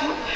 아,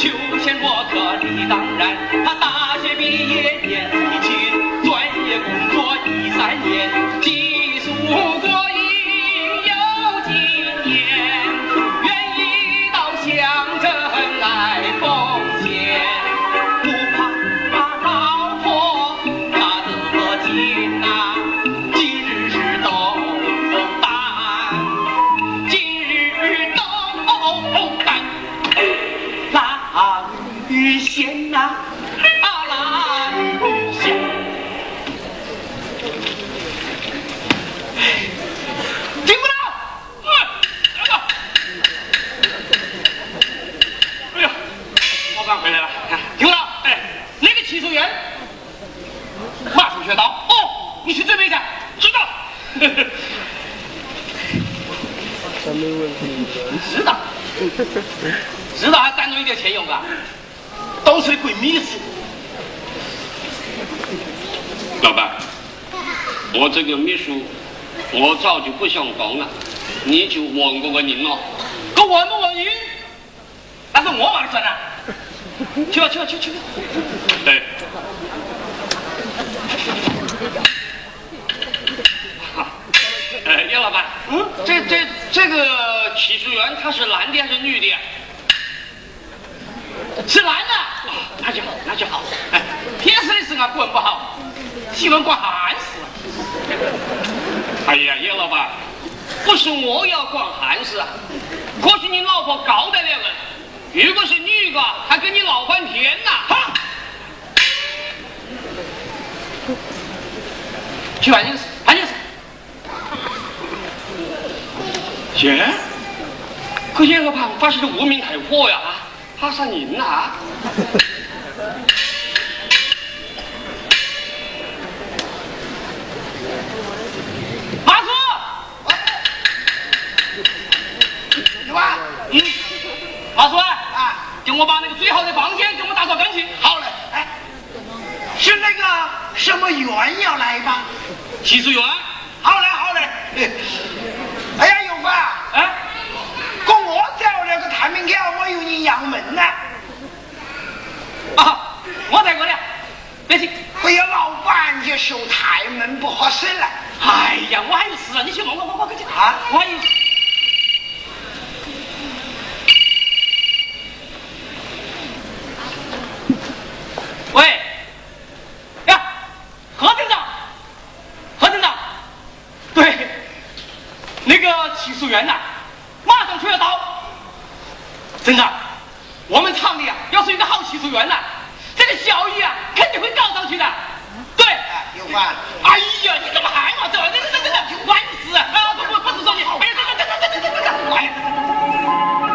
秋千我可理当然。知道还单独一点钱用啊？都是鬼秘书。老板，我这个秘书，我早就不想当了，你就问过个人了。我问不问你？那是我话算啊！去吧去吧去去。哎。哎，叶老板，嗯，这这这个员他是男的还是女的？是男的，那就好，那就好。哎，平时的事啊管不好，喜欢管闲事。哎呀，叶老板，不是我要管闲事啊，可是你老婆高得了人，如果是女的，还跟你闹翻天呐！哈！去办件事，办件事。姐，可叶老板发现的无名海火呀！怕上您了。马叔，有吧？嗯，马叔啊，给我把那个最好的房间给我打扫干净。好嘞，哎，是那个什么员要来吧？技术员。好嘞，好嘞。哎呀，有吧？哎。我找了个太明桥，我有你养门呢。啊，我在过的，别急。哎呀，老板就收太门不合适了。哎呀，我还有事，你去弄，我我我赶紧啊，我还有。喂，呀，何厅长，何厅长，对，那个技术员呐。马上就要到，镇长，我们厂里啊，要是一个好技术员呢，这个效益啊，肯定会高上去的。对，有关。哎呀，你怎么还嘛？这这这这这万事啊，不不不是说你，哎呀，这这这这这这这这，哎。我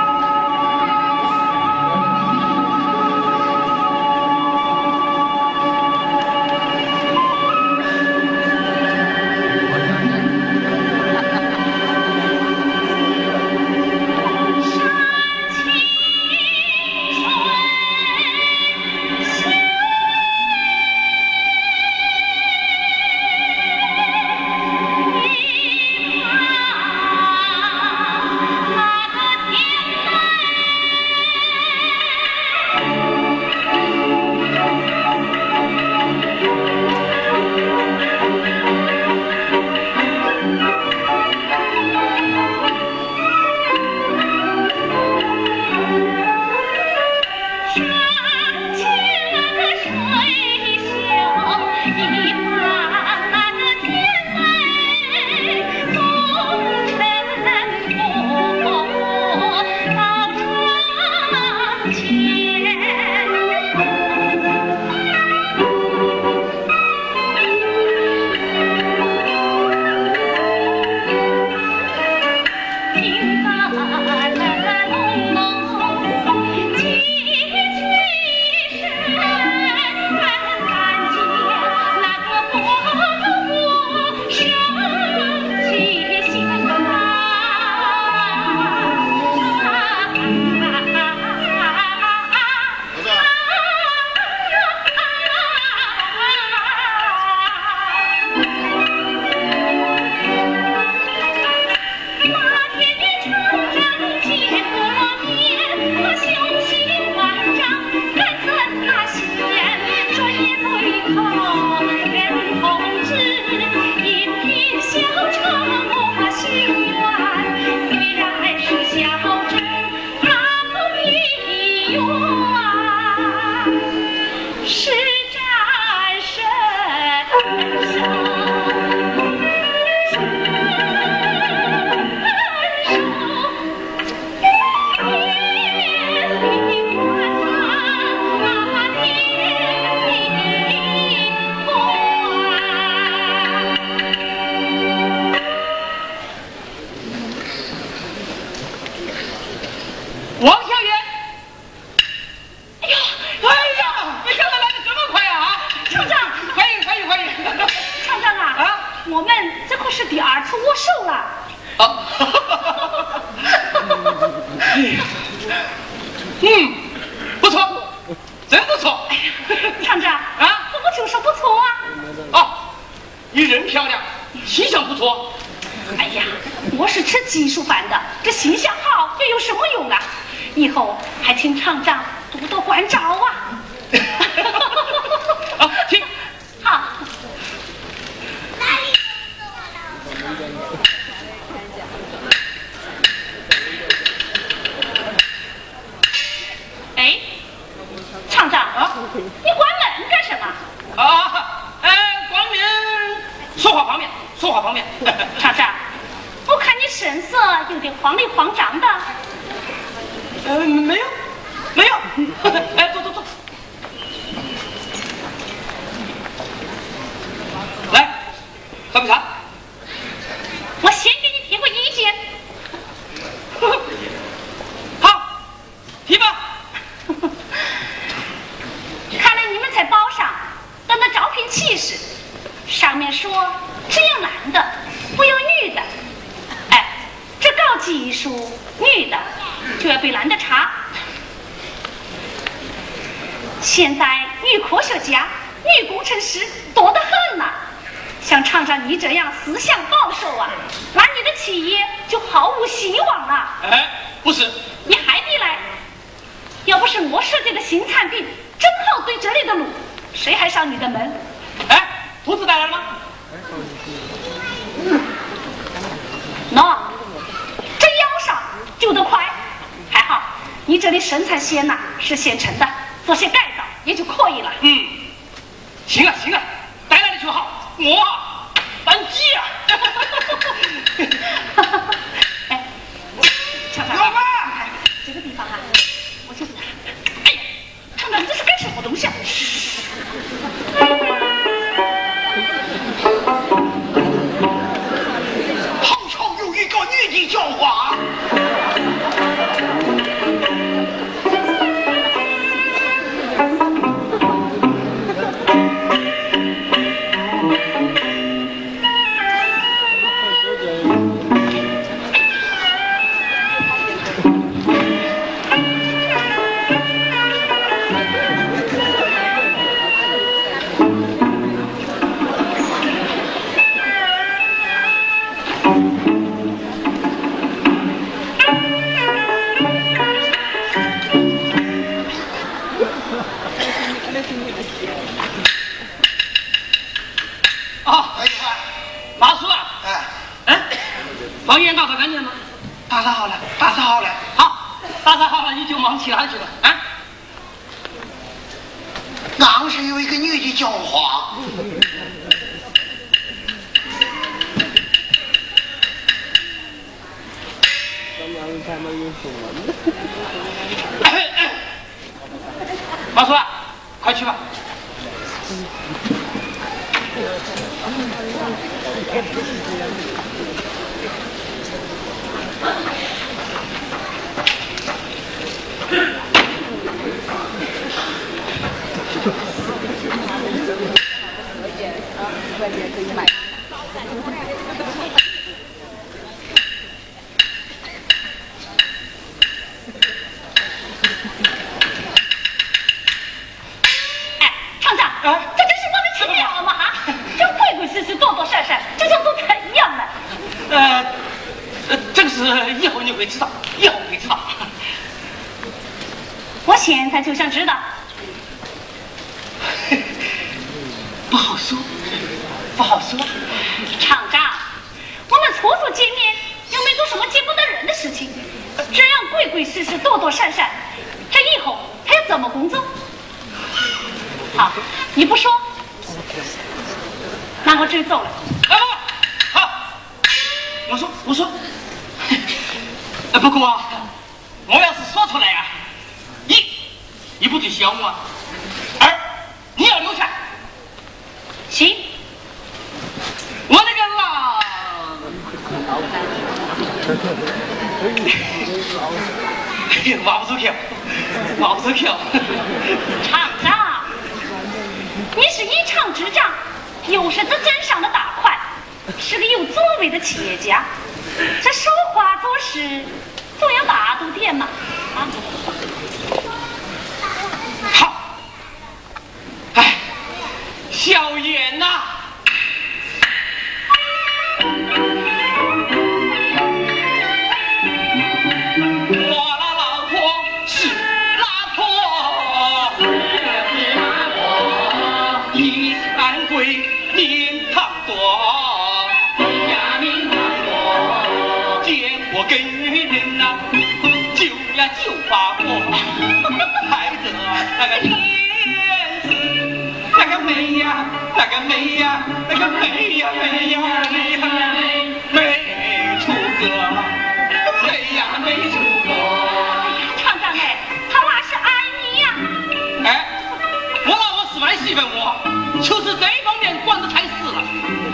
戏问我就是这方面管得太死了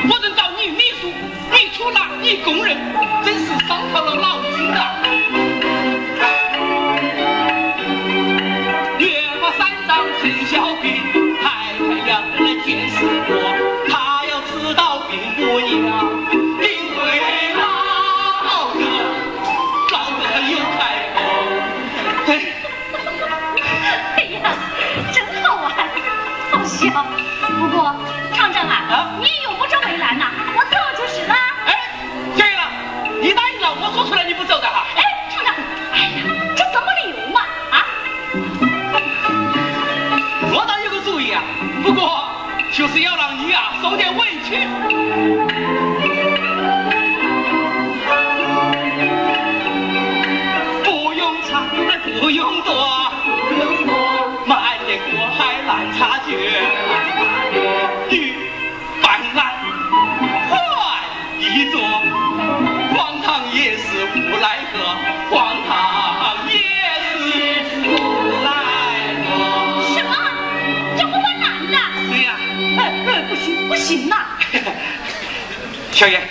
不能找你秘书你出纳你工人真是伤透了脑筋呐。越过山上陈小兵太太阳来监视我 She'll see show you.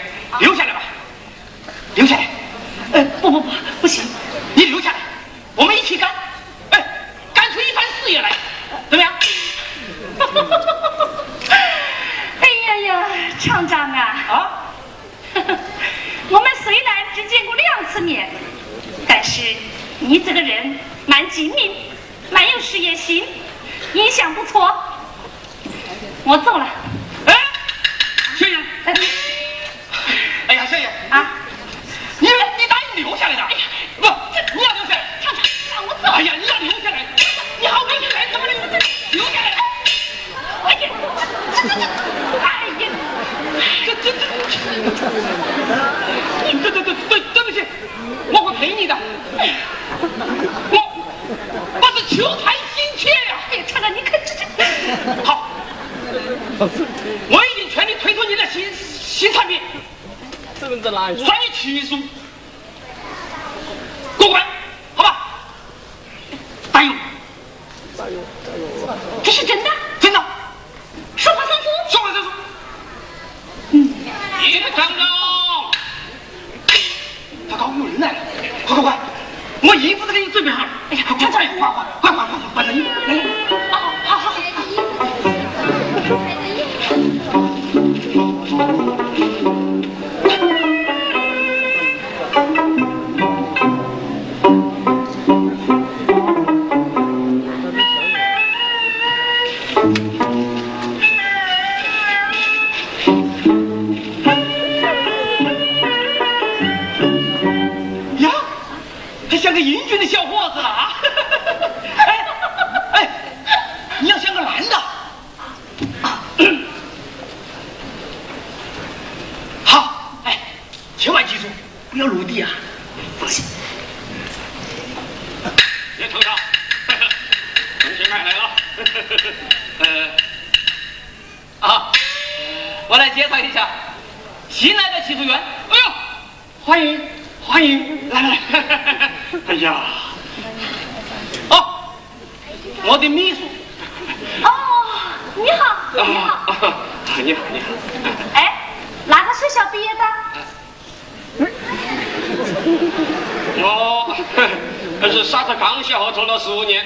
可是沙特刚下河拖了十五年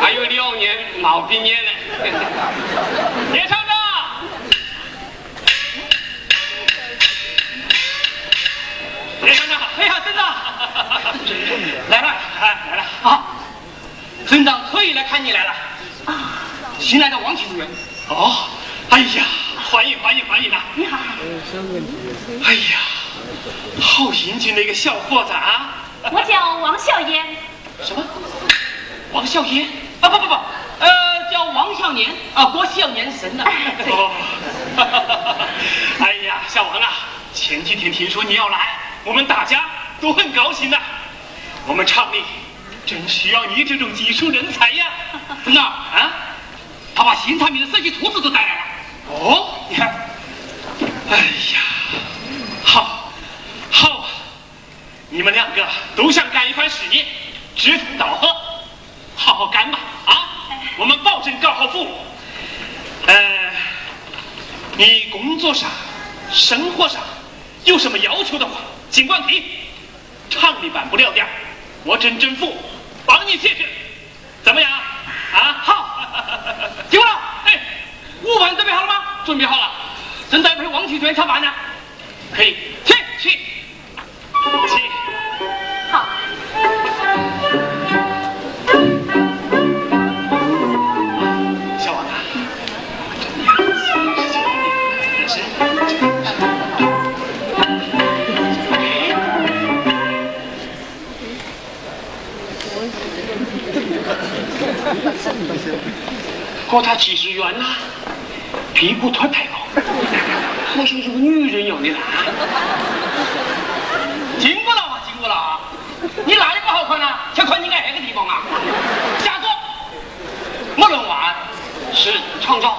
还有六年老兵年呢。别唱了。哎呀真的。来了哎来了。啊。村长特意来看你来了。啊新来的王警主任哦。哎呀欢迎欢迎欢迎呐。你好。哎呀好英俊的一个小伙子啊。我叫王笑烟。什么？王笑烟？啊不不不，呃，叫王笑年啊，郭笑年生呢。哦，哎呀，小王啊，前几天听说你要来，我们大家都很高兴呐。我们厂里真需要你这种技术人才呀。真的啊？他把新产品的设计图纸都带来了。哦，你看。哎呀，好，好，你们两个都想干一番事业，志同道合，好好干吧啊。我们保证搞好服务。呃，你工作上、生活上有什么要求的话，尽管提。厂里办不了的，我镇政府帮你解决，怎么样？啊，好。听我了，哎，午饭准备好了吗？准备好了，正在陪王启娟吃饭呢。可以，去去去。好。可他技术员呐，屁股腿太高，好像是个女人一样的啦。经过了啊，经过了啊！你哪里不好看啊？就看你爱那个地方啊！下座，没人玩是创造。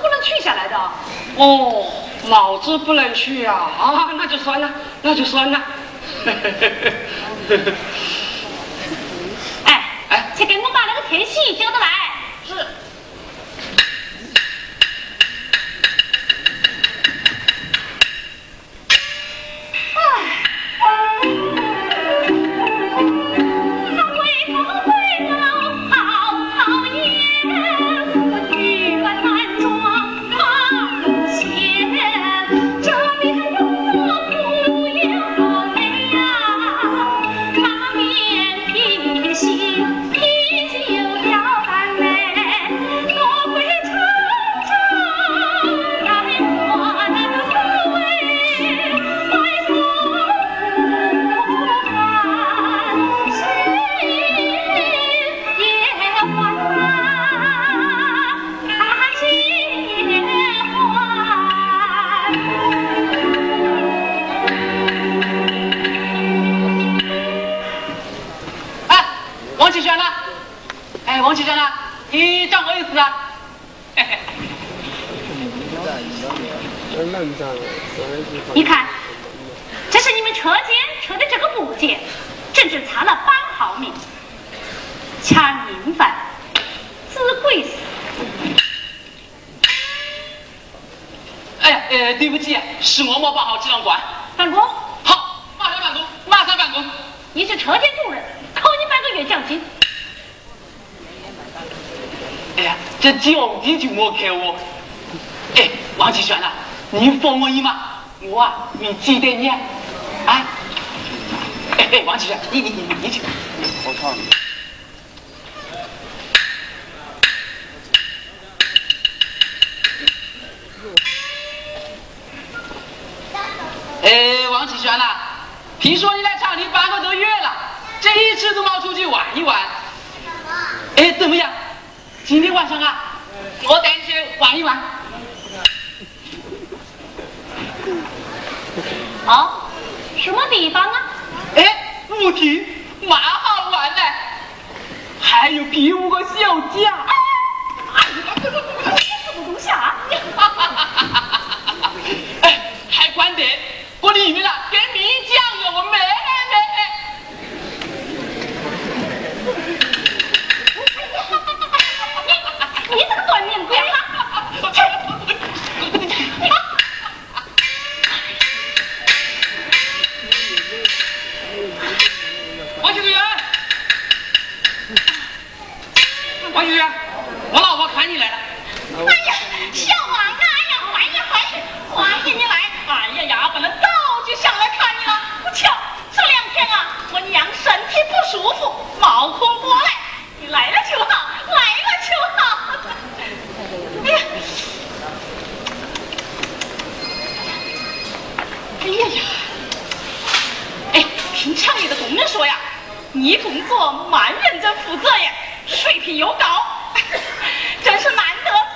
不能去下来的。哦，脑子不能去啊！啊，那就算了，那就算了。哎 哎，去给我把那个田喜叫得来。你看，这是你们车间车的这个部件，整整差了八毫米，抢银犯，子贵死。哎呀，呃，对不起，是我没把好质量关。办公，好，马上办公，马上办公。你是车间主任，扣你半个月奖金。哎呀，这奖金就没给我。哎，王继轩呐，你放我一马，我啊，你记得你啊。啊？哎哎，王启轩，你你你你去。好长。哎，王启轩呐，听说你来厂里半个多月了，这一次都没出去玩一玩。哎，怎么样？今天晚上啊，我带你去玩一玩。好，什么地方啊？哎，舞厅蛮好玩的，还有比武个小家。哎呀，这这这什么东西啊？哎，还关得，我里面啊跟你讲哟，我妹妹。你你这个短命鬼王启元，王启元，我老婆看你来了。哎呀，小王啊！哎呀，欢迎欢迎欢迎你来！哎呀呀，本来早就想来看你了，不巧这两天啊，我娘身体不舒服，冒空过来。你来了就好，来了就好。哎呀，哎呀呀！哎，听厂里的工人说呀，你工作蛮认真负责呀，水平又高，真是难得。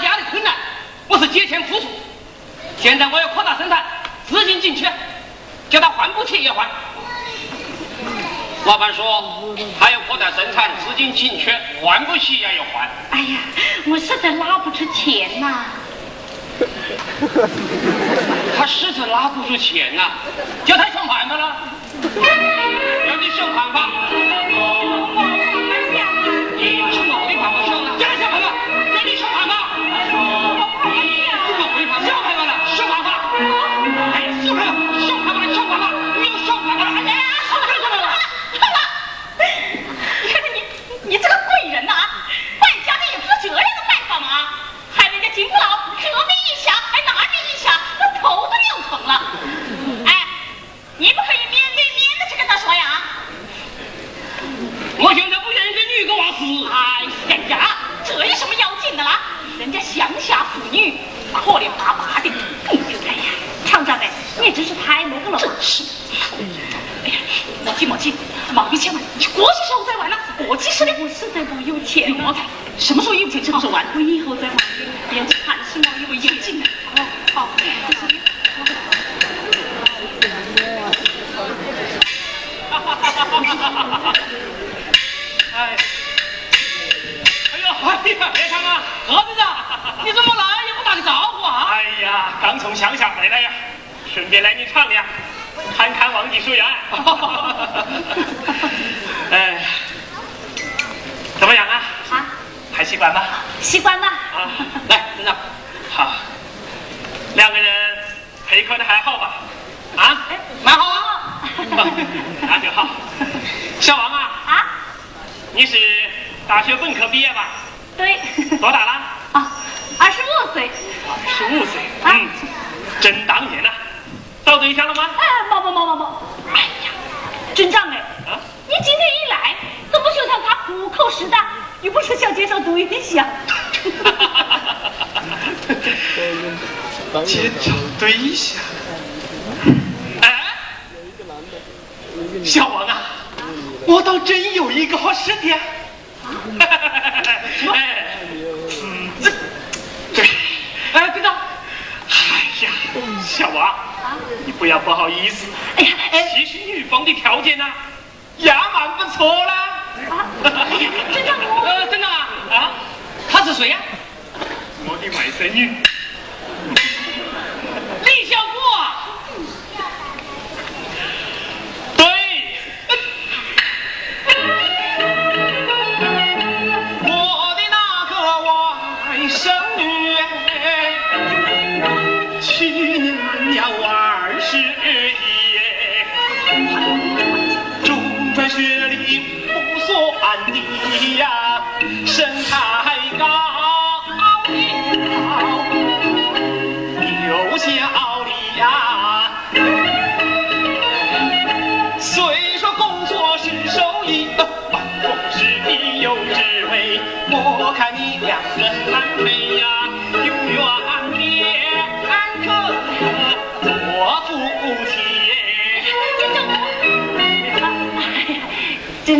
家的困难，我是借钱付出。现在我要扩大生产，资金紧缺，叫他还不起也还。老板说他要扩大生产，资金紧缺，还不起也要还。哎呀，我实在拿不出钱呐。他实在拿不出钱呐，叫他想办法了。要你想办法。了。哎，你不可以面对面的去跟他说呀。我现在不愿意跟你一个娃死。哎呀呀，这有什么要紧的啦？人家乡下妇女可怜巴巴的。哎呀，厂长哎，你真是太那个了。真是。哎呀，莫急莫急，忙一千万，你过些时候再玩了。过几十年，我实在不有钱。什么时候有钱，什么时候玩。我以后再玩。连蚕丝毛也为有劲。好，好。哎，哎呦，哎呀，别唱啊，何队长，你怎么来也不打个招呼啊？哎呀，刚从乡下回来呀，顺便来你厂里，看看忘记水源。哎，怎么样啊？啊，还习惯吗？习惯了。啊，来，队长，好，两个人配合的还好吧？啊，蛮好啊。那就好。小王啊，啊，你是大学本科毕业吧？对。多大了？啊，二十五岁。二十五岁。啊嗯，真当年呐。找对象了吗？哎，毛毛毛毛毛！哎呀，镇长哎，啊，你今天一来，怎么就像他户口似的？又不是想介绍对象。介绍对象。哎，小王啊，我倒真有一个好师弟啊！哎，嗯，这这，哎，队长，哎呀，小王，你不要不好意思。哎呀，哎。其实女方的条件呢，也蛮不错啦。真的啊，啊，他是谁呀？我的外甥女。李小果学历不算低呀，身材高又小丽呀。虽说工作是手艺，办公室里有职位，我看你两个难配呀，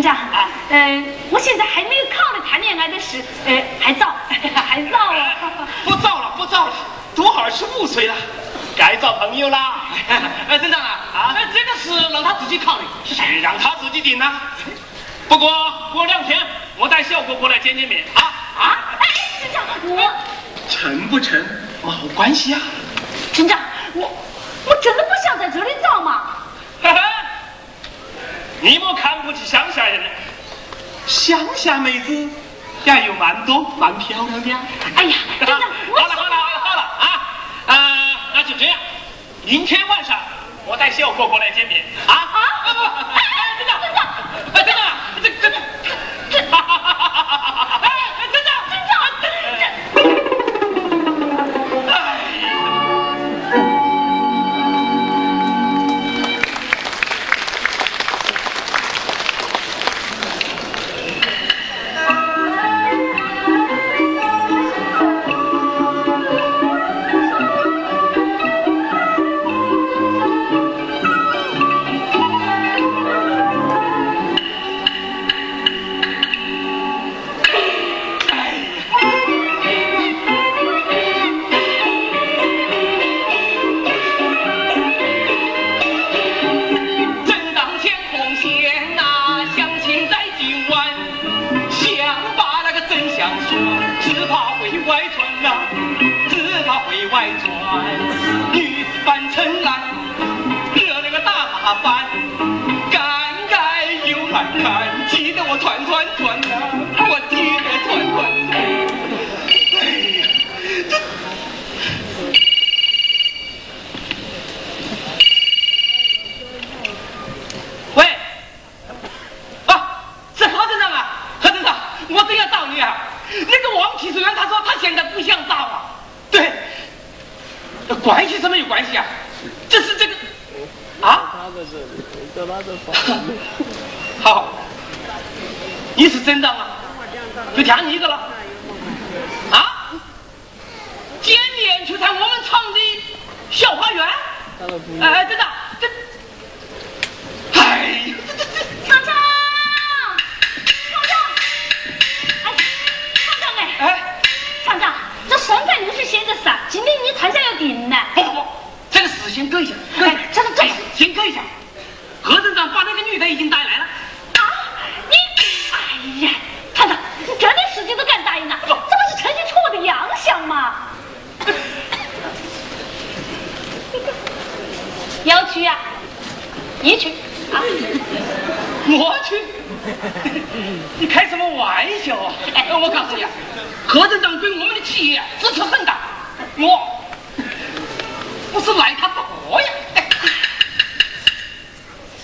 镇长，嗯、我现在还没有考虑谈恋爱的事，呃，还早，还早啊。不早了，不早了，都二十五岁了，该找朋友啦。哎，村长啊，啊哎，这个事让他自己考虑。是让他自己定啦。不过过两天我带小果过来见见面啊。啊，哎，镇长，我，成不成没关系啊。镇长，我，我真的不想在这里找嘛。哈哈，你莫看不起乡下人，乡下妹子也有蛮多蛮漂亮的。哎呀，真的，好了好了好了好了啊，呃，那就这样，明天晚上我带小哥过来见面啊啊！不不，哎，真的真的，哎真的，这这 急得我团团转呐，我急得团团转。哎呀，喂，啊，是何镇长啊，何镇长，我正要找你啊。那个王启水员他说他现在不想找啊。对，关系什么有关系啊？这是这个啊？他在这里，叫他在旁边。好，你是镇长啊，就挑你一个了。啊？见面就在我们厂的小花园？哎，镇长，这，哎呀，这这这。厂长，厂长，哎，厂长哎，哎，厂长，这生产路是写着啥？今天你谈下要定呢。不不不，这个事先搁一下，搁一下哎，这个这哎呀先搁一下。何镇长把那个女的已经带来了，啊，你，哎呀，厂长，你这点事情都敢答应了，这不是呈现出我的洋相吗？要去呀、你去啊？我去，你开什么玩笑啊？哎，我告诉你啊，何镇长对我们的企业支持很大，我不是赖他不活呀。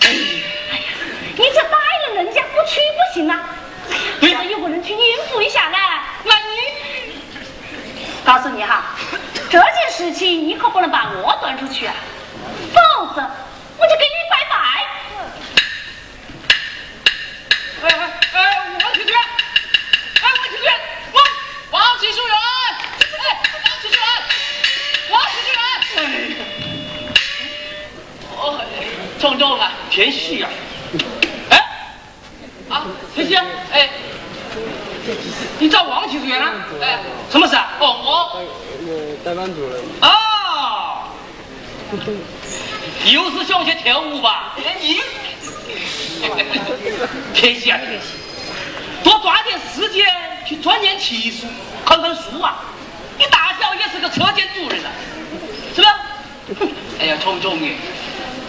哎哎呀，你这答应了人家不去不行啊！对呀这有个人去应付一下呢。那你告诉你哈，这件事情你可不能把我端出去啊，否则我就跟你拜拜。哎哎哎，王启全，哎，王启全，王王启书员，哎，王启全，王启全，哎，哦，重重啊，田喜啊，哎，啊，田喜啊，哎，你找王启书员啊？哎，什么事啊？哦，我，那个代班主任，哦，又是想去跳舞吧？你，田喜啊，田喜。多抓点时间去钻研技术，看看书啊！你大小也是个车间主任了，是吧？哎呀，聪聪哎，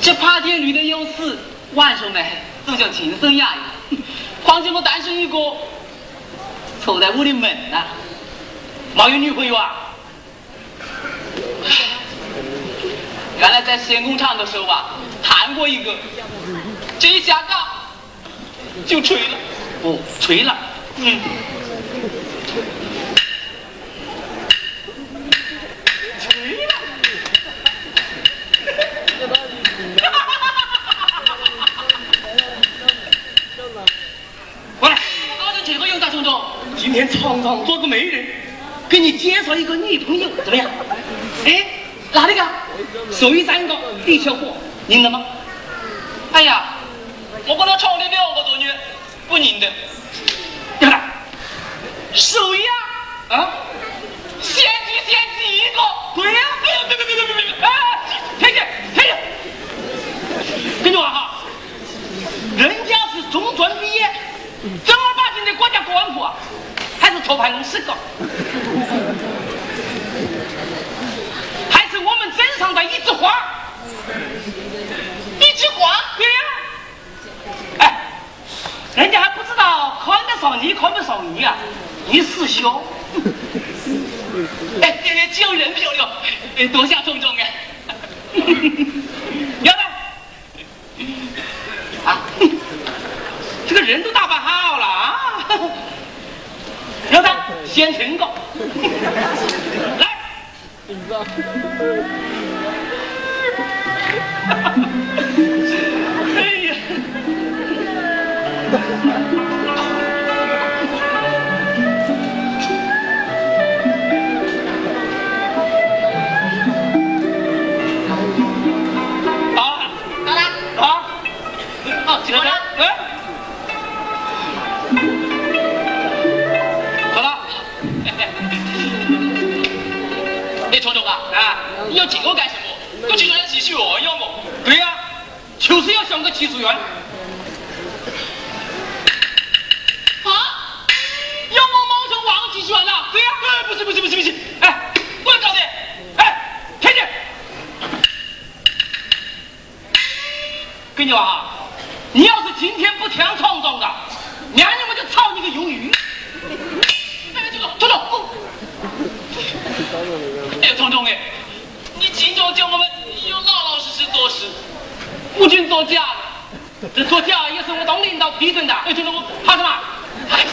这爬田驴的有死，晚上呢都叫轻声雅语。况且我单身一个，凑在屋里闷呐、没有女朋友啊？原来在线工厂的时候啊，谈过一个，这一下岗就吹了。哦，吹了。嗯。吹了。过来，老子这个有大冲冲，今天厂长做个媒人，给你介绍一个女朋友，怎么样？哎，哪里个？手艺三个，李小伙，认得吗？哎呀，我跟他厂里两个多月，不认得。对不对？手艺啊，啊，先去先第一个。对呀、哎呀，别别别别别别！哎，天姐，天姐，跟你说哈，人家是中专毕业，正儿八经的国家公安部啊，还是托盘公司个，还是我们镇上的一枝花。一枝花？对呀、哎，人家还不知道看得上你看不上你啊，你死笑。哎，这个叫人漂亮，哎多谢钟总哎。要不啊，这个人都打扮好了啊。要他，先请个。来，哎呀，你要请我干什么？我技术员继续我要我。对呀、就是要想个技术员。啊？要我毛成王继续员了？对呀、哎，不行不行不行不行，哎，我要搞的。哎，天天，跟你说啊，你要是今天不听厂长的，明天我就炒你个鱿鱼。哎，钟总，钟总。哎，钟总哎，你经常叫我们要老老实实做事，不准做假。这作假也是我当领导批准的。哎，钟总，我怕什么？哎，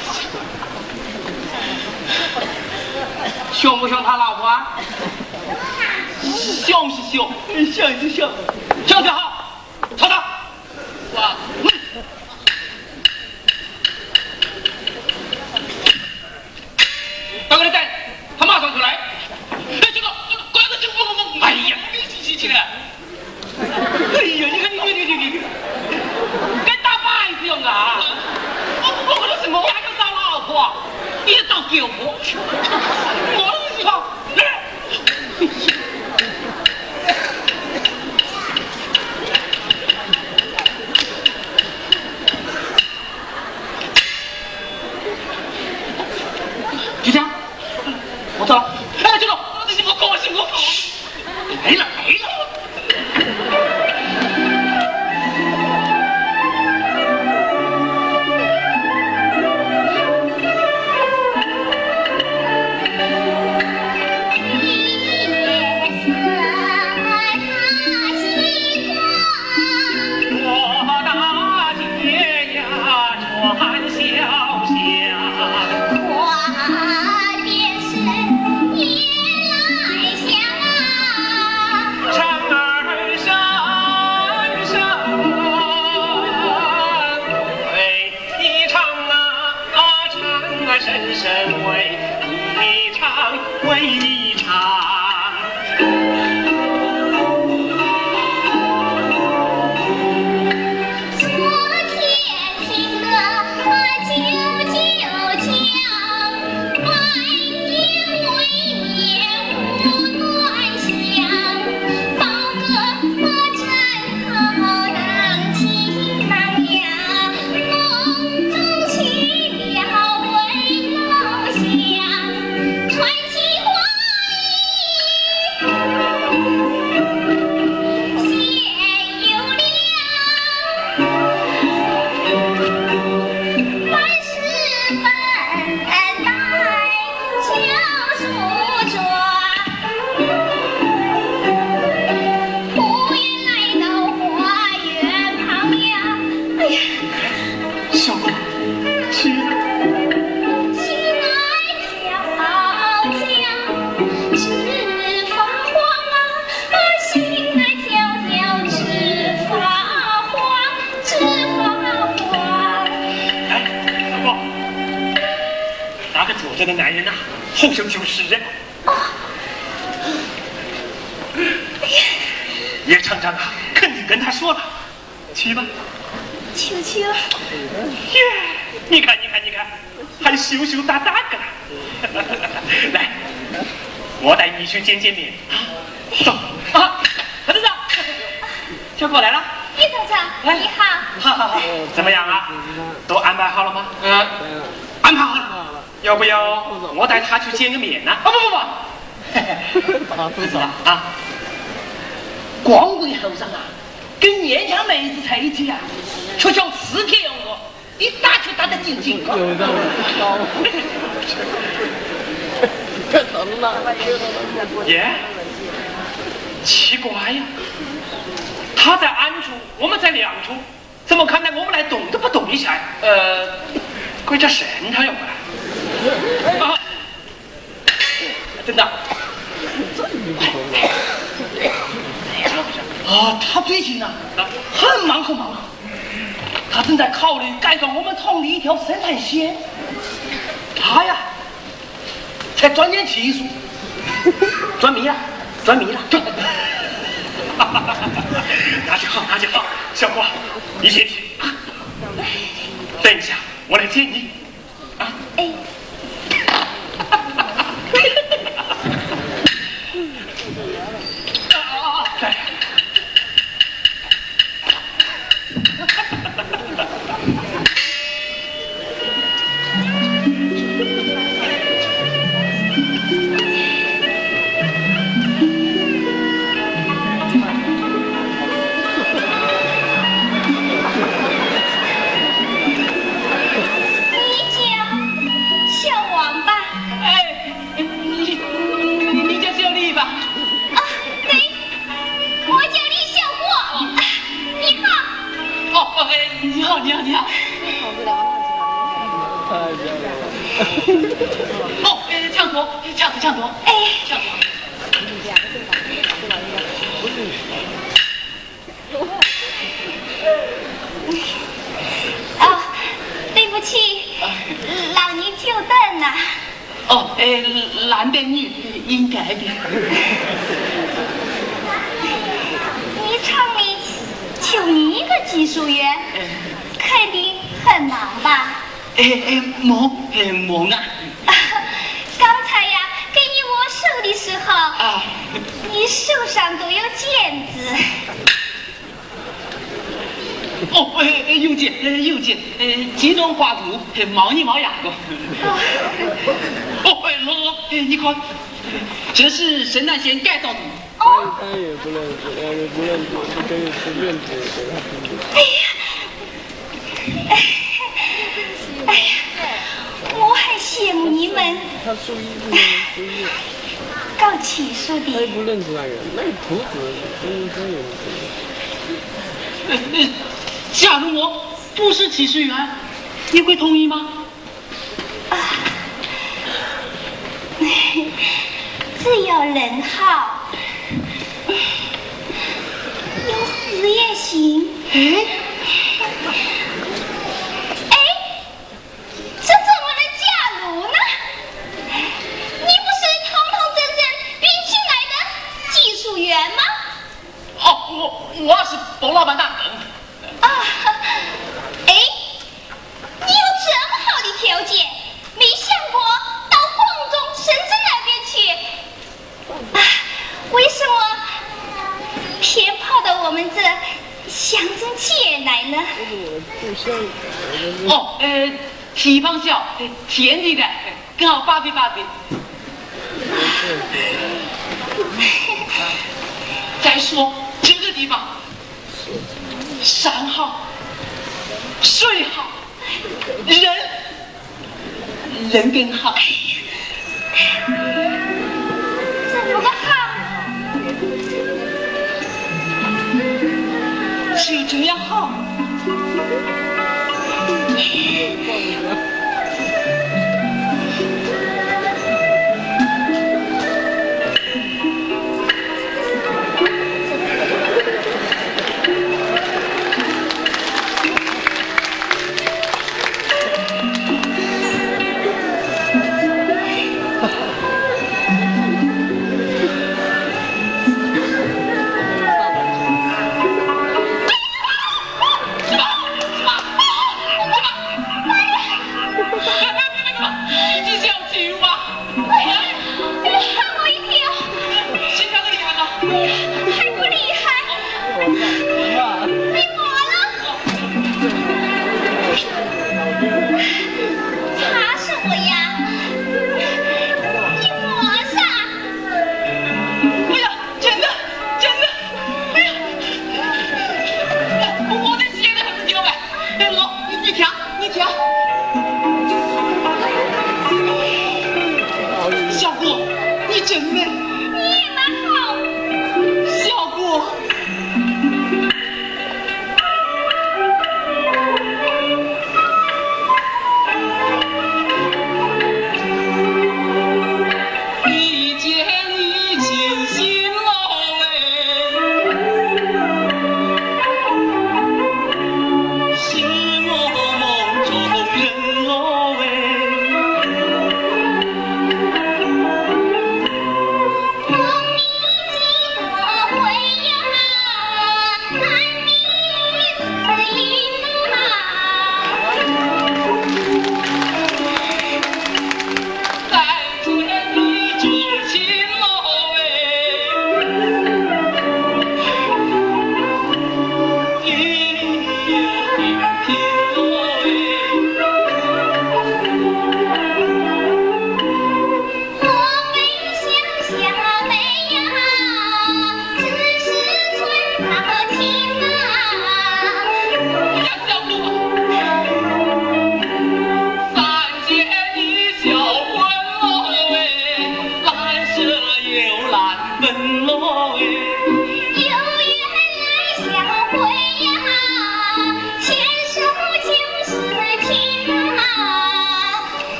想不想他老婆啊？想是想，想是想。想就好，瞅瞅。哇，等我的等，他马上出来。哎，这个，哎呀，别生气起来。哎呀，你看你你你你你，跟打摆子用啊！我我我的什么？你还要找老婆，你找狗婆。我的操！就这样，我走了。哎，这个，我这是我高兴，我高兴。来了来了。哦，哎，抢夺，抢夺，抢夺，哎，抢夺。哦，对不起，让你久等了。哦，哎，男的女的应该的。你厂里就你一个技术员，肯定很忙吧？哎哎，忙，哎忙啊。你手上都有茧子。哦，哎哎，有茧，哎有茧，哎，集中画图，哎，毛你毛牙的。哦，哎，老老，哎，你看，这是生产线改造图。哦，他也不认识，两个不认识，就可以随便指给他听。哎呀，哎，哎呀，我还羡慕你们他属于是属于，搞技术的。不认识那个，那个图纸真真有呃呃，假如我不是起诉员，你会同意吗？只要人好，有死也行。哎，哎，这怎么能假如呢？你不是堂堂正正聘请来的技术员吗？哦，我我是冯老板大人。啊，哎，你有这么好的条件，没想过到广东、深圳那边去？啊，为什么偏跑到我们这乡镇街来呢？哦，呃，地方小，哎田地的，哎刚好八比八比。再说这个地方，山好，水好，人人更好。怎么个好？就这样好。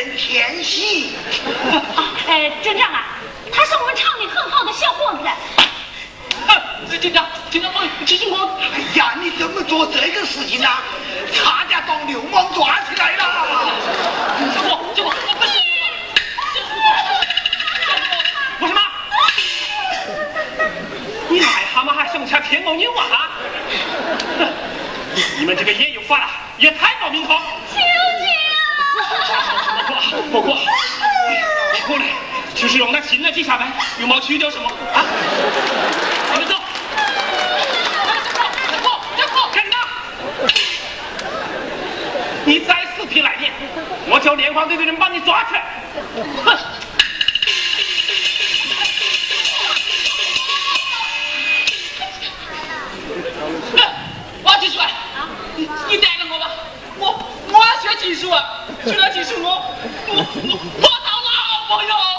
人甜。哎，镇长啊，他是我们厂里很好的小伙子。哎，镇长，镇长，我这是我。哎呀，你怎么做这个事情呢、差点当流氓抓起来了。小伙，小伙，我不行。我什么？你癞蛤蟆还剩下天猫女啊？你们这个也有法了，也太冒名头。不过你过来就是用那新的机场呗羽毛球叫什么啊我们走你再死皮赖脸我叫联防队的人把你抓起来哼我技术啊你你带着我吧我我学技术啊学了技术我我我我了朋友。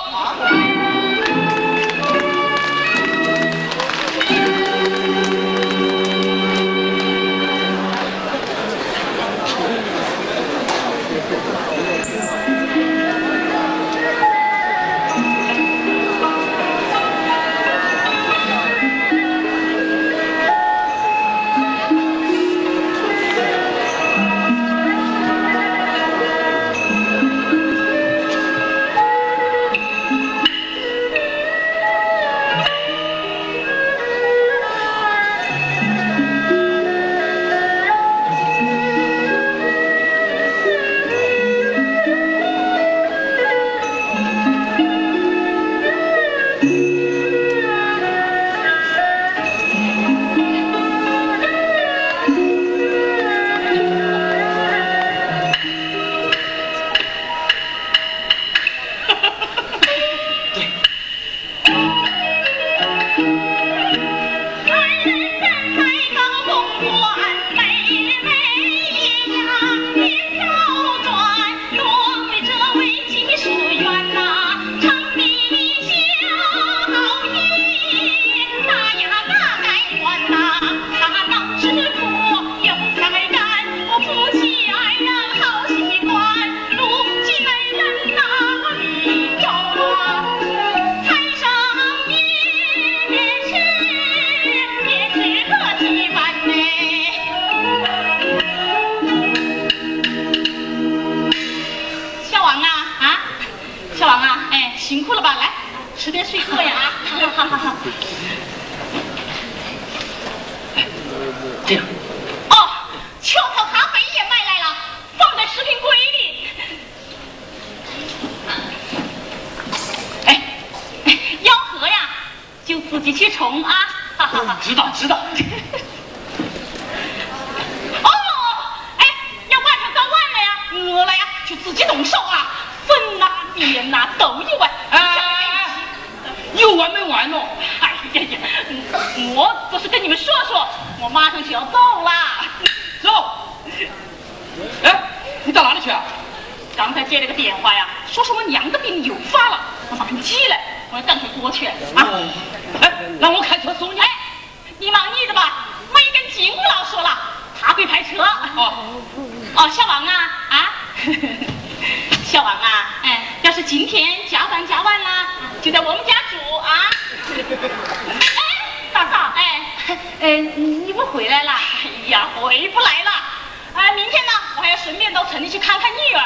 顺便到城里去看看女儿，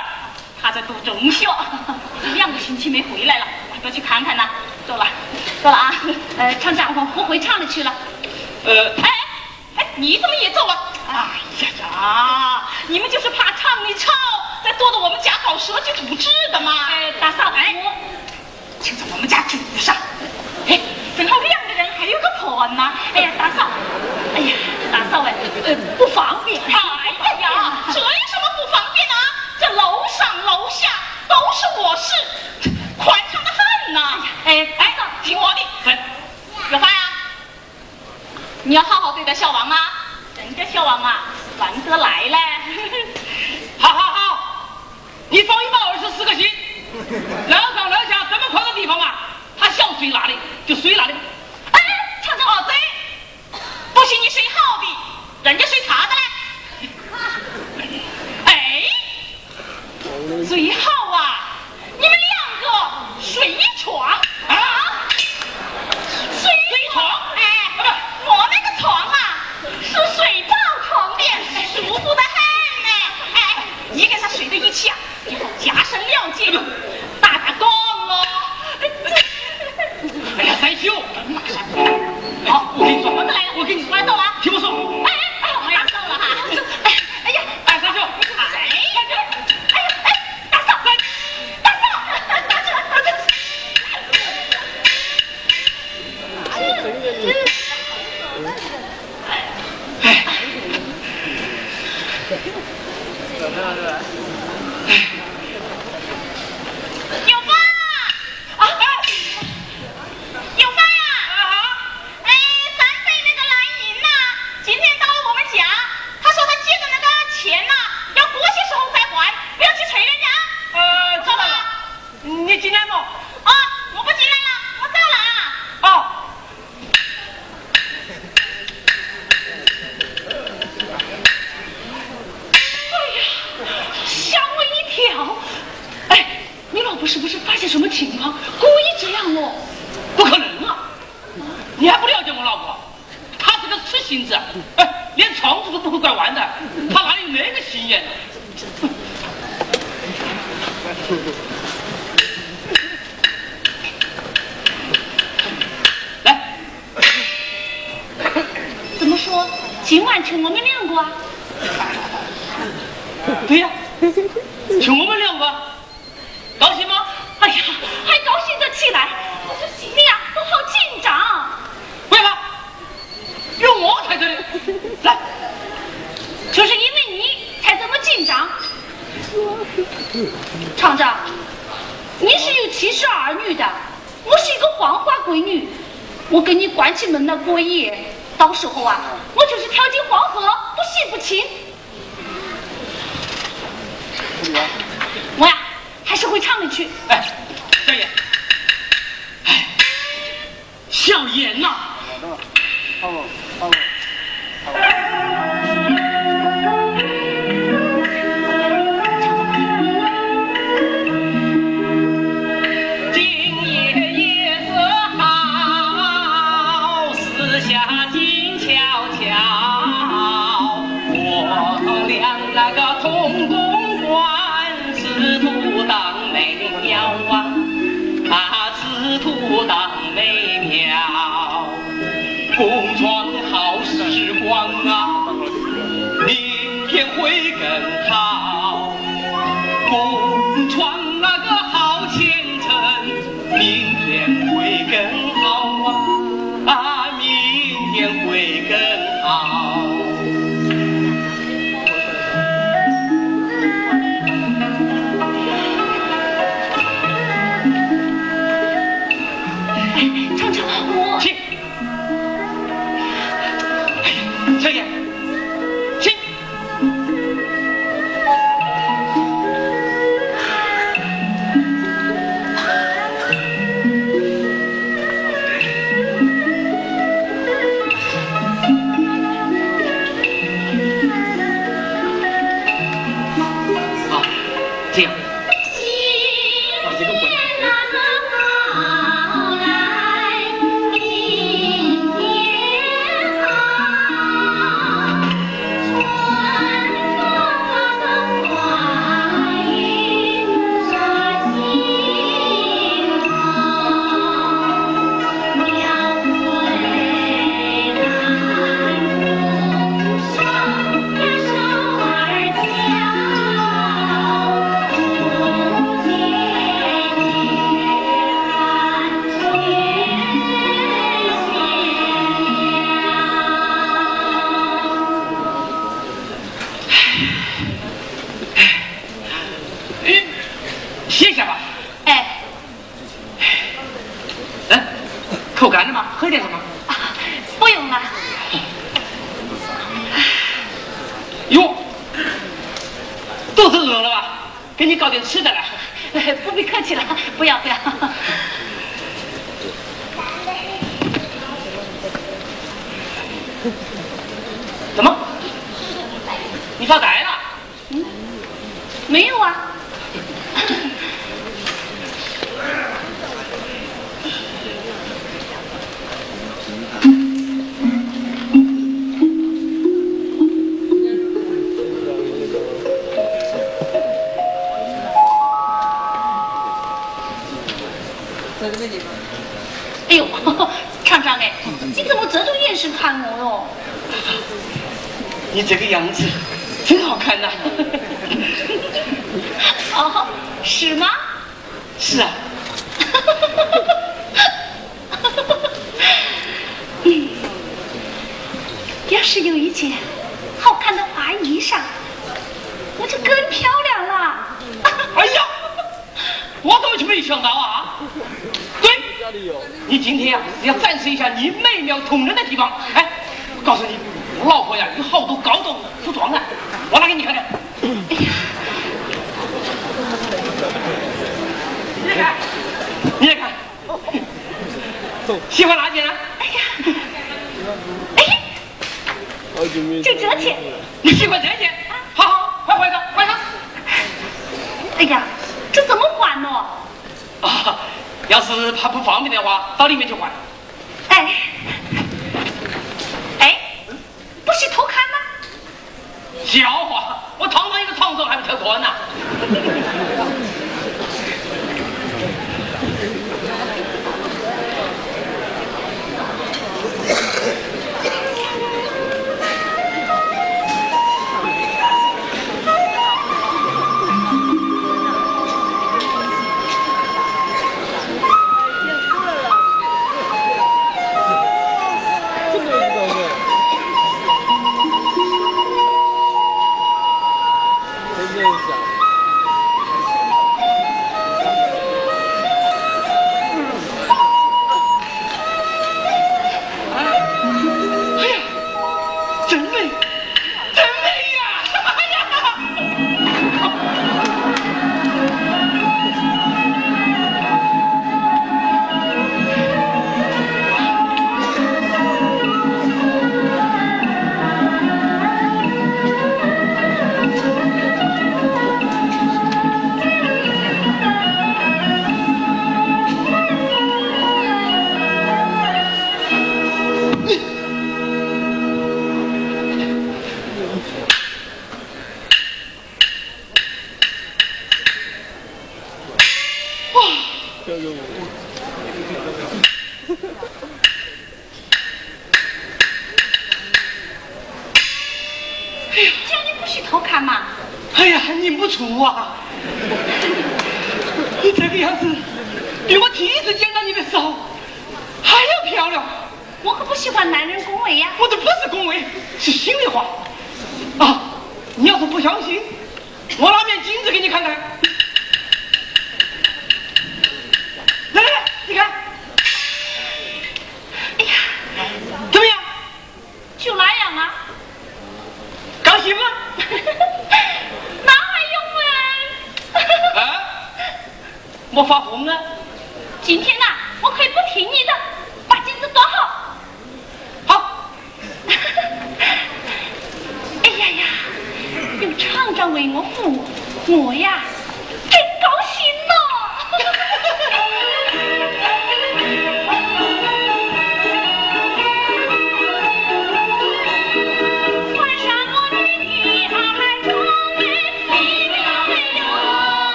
她在读中学，两个星期没回来了，我多去看看呐。走了，走了啊。呃，厂长，我我回厂里去了。呃，哎哎，你怎么也走了？哎呀呀，你们就是怕厂里吵，再躲到我们家搞社区图纸的嘛？哎，大嫂，哎，就在我们家住上。哎，正好两个人还有个婆呢。哎呀，大嫂，哎呀，大嫂哎，呃，不方便。哎呀呀，这不方便啊？这楼上楼下都是卧室，宽敞的很呐。哎哎，听我的，哎，有饭呀？你要好好对待小王啊，人家小王啊，难得来嘞。好好好，你放一百二十四个心，楼上楼下这么宽的地方啊，他想睡哪里就睡哪里。哎，厂长好嘴，不信你睡好的，人家睡差的嘞。哎，最好啊，你们两个睡一床啊，睡一床。哎，我那个床啊，是睡觉床垫，舒服的很呢。哎，你跟他睡在一起啊，以后加深了解，大家讲咯。哎呀，三秀，好，我跟你说，我来了，我跟你说，到了。听我说，哎哎，我要到了哈。哎哎呀，哎，三秀，哎，不会拐弯的，他哪有那个心眼呢？来，怎么说？今晚请我们两个啊？对呀、请我们两个，高兴吗？哎呀，还高兴得起来，我说心里啊都好紧张。为啥？有我在这里。来，就是因为你才这么紧张。厂长，你是有七十儿女的，我是一个黄花闺女，我跟你关起门来过夜，到时候啊，我就是跳进黄河，不洗不清。我呀，还是回厂里去。哎，小燕，哎，小燕呐、今共创好时光啊，明天会更好。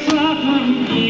fahren.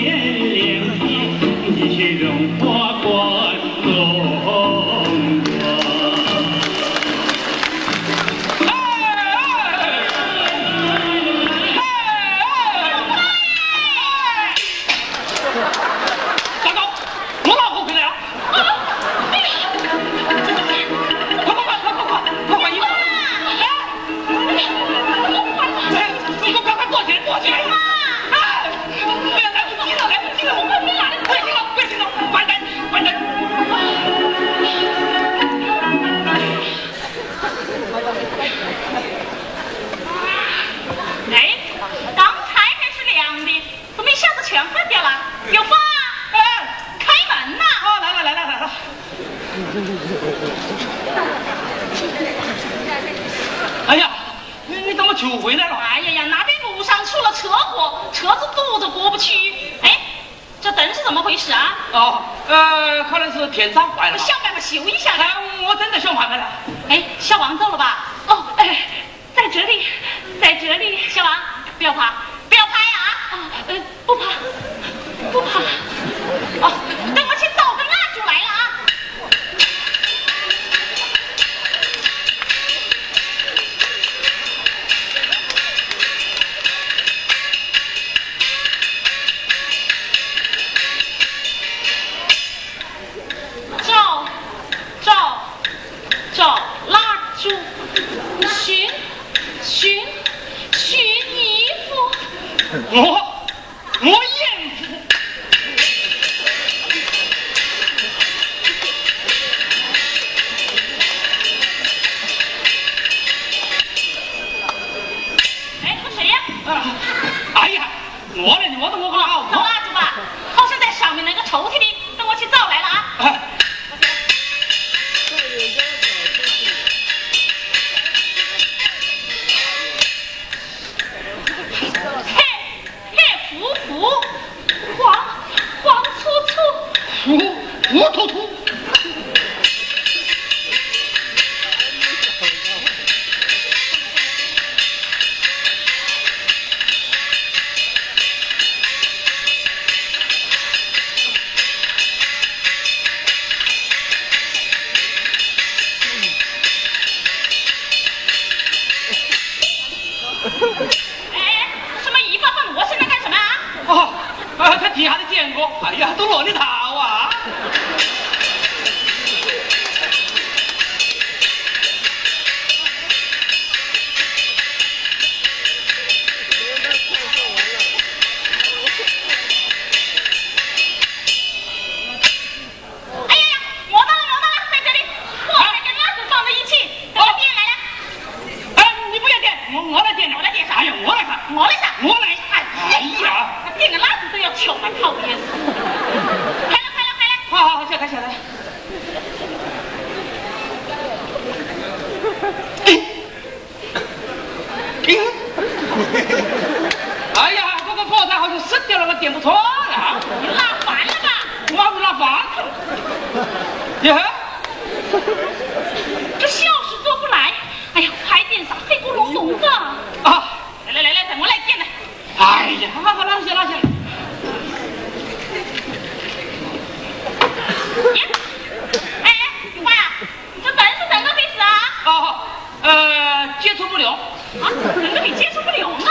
啊难道你接受不了吗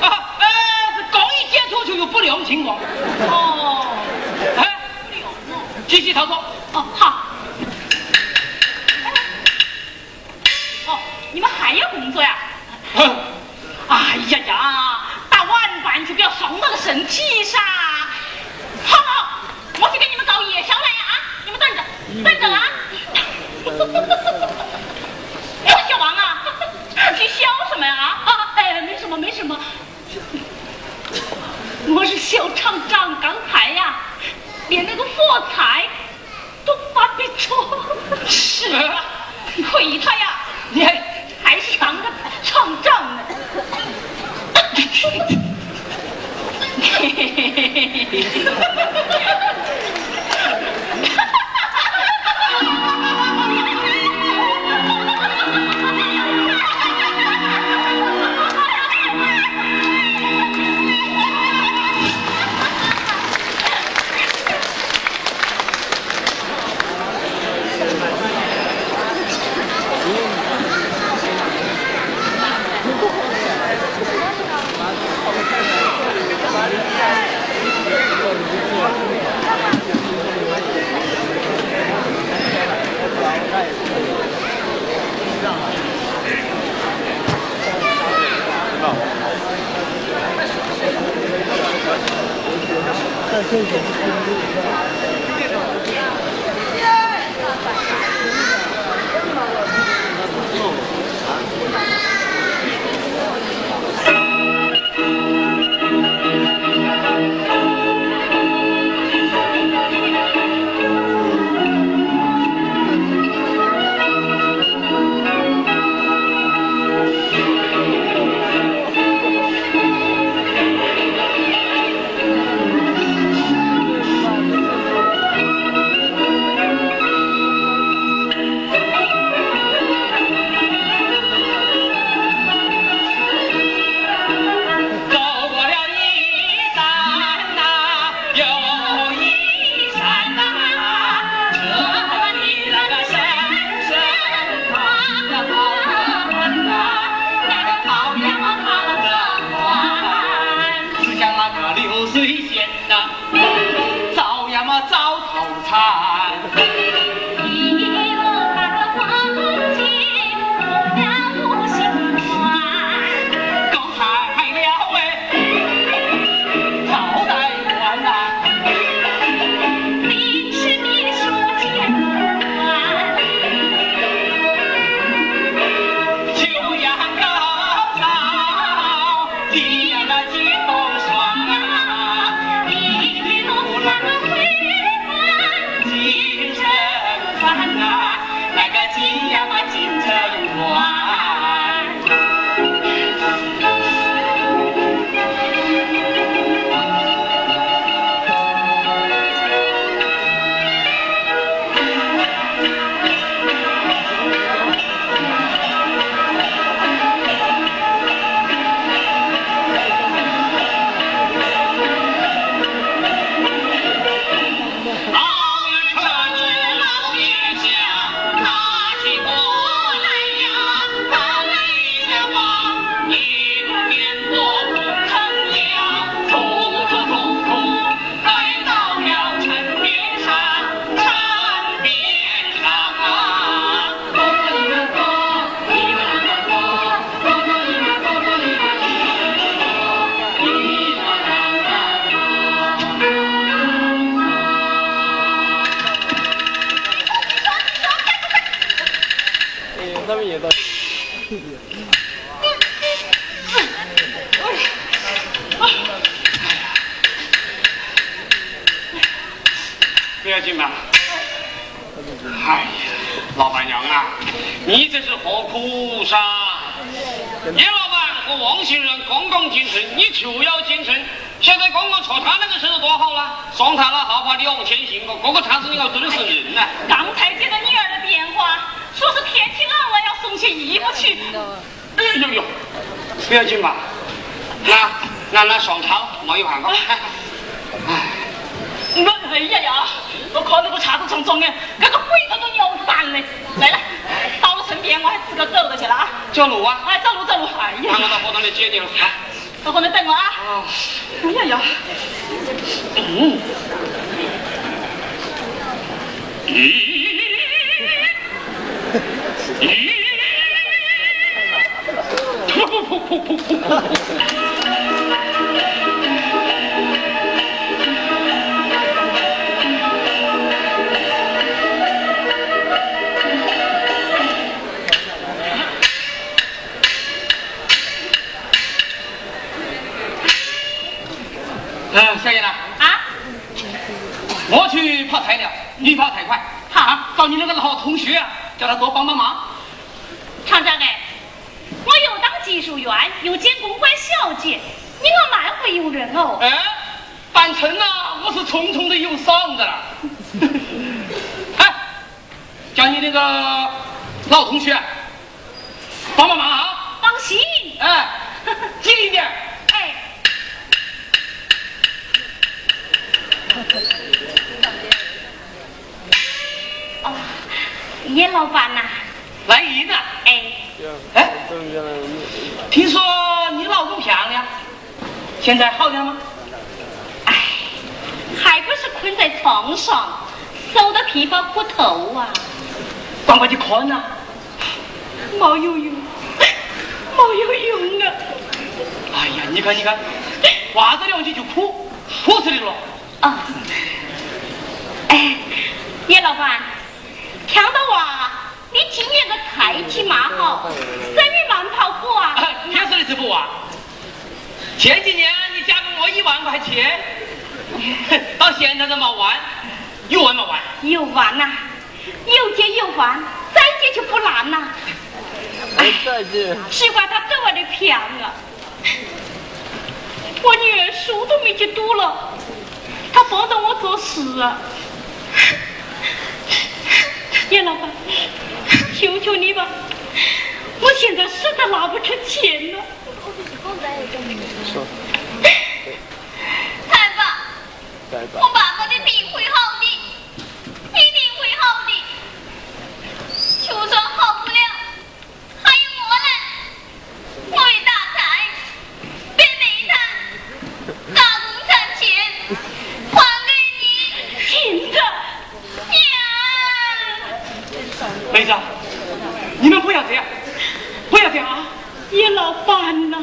啊啊哎刚一接触就有不良情况。哦。哎不了继续操作哦好。哦你们还要工作呀？哎呀呀大万饭就不要伤到个身体噻。好好我去给你们搞夜宵来呀啊你们等着等着啊。小厂长刚才呀连那个火柴都发不出。是啊。亏他呀你还还是当个厂长呢。不现在刚刚坐他那个事多好了，上台了好把你往前行，这个才是你要尊死人呐。刚才接到女儿的电话，说是天气冷了，要送些衣服去。哎呦呦，不要紧吧？那那那上套，没有办法。哎，我哎呀呀，我看那个车子重重的，那个鬼头都牛蛋嘞。来来，到了身边我还自个走着去了啊。走路啊？哎，走路走路。哎呀，那我到河塘里接你了啊。到河塘等我啊。哎呀呀。嗯。咦？咦？噗噗噗噗噗噗我去跑菜了，你跑太快。好，找你那个老同学啊，叫他多帮帮忙。厂长哎，我又当技术员，又兼公关小姐，你我蛮会用人哦。哎，反正啊，我是匆匆的有嗓子了。哎，叫你那个老同学帮帮忙啊！放心，哎，近一点。哎，哦，叶老板呐、来人呐！哎，哎，听说你老公漂亮，现在好点吗？哎，还不是困在床上，瘦得皮包骨头啊，赶快去看呐！没有用，没有用啊！哎呀，你看你看，话这两句就哭，哭死你了。啊，哎，叶老板，听到哇，你今年的太极蛮好，生意蛮跑过啊！哎，天说的是不啊？前几年你嫁给我一万块钱，到现在都没完，有完没完？有完呐、有借有还，再借就不难呐、哎，再见。奇怪他这么的漂亮，我女儿书都没去读了，她帮着我做事啊。叶老板，求求你吧，我现在实在拿不出钱了。说，太爸，拜拜我。爸爸的病会好的，一定会好的。就算好不了，还有我呢。我为大财，被煤炭、大工产钱还给你，听着，妹子，你们不要这样，不要这样啊！叶老板呢、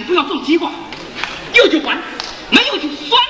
不要种西瓜有就还没有就算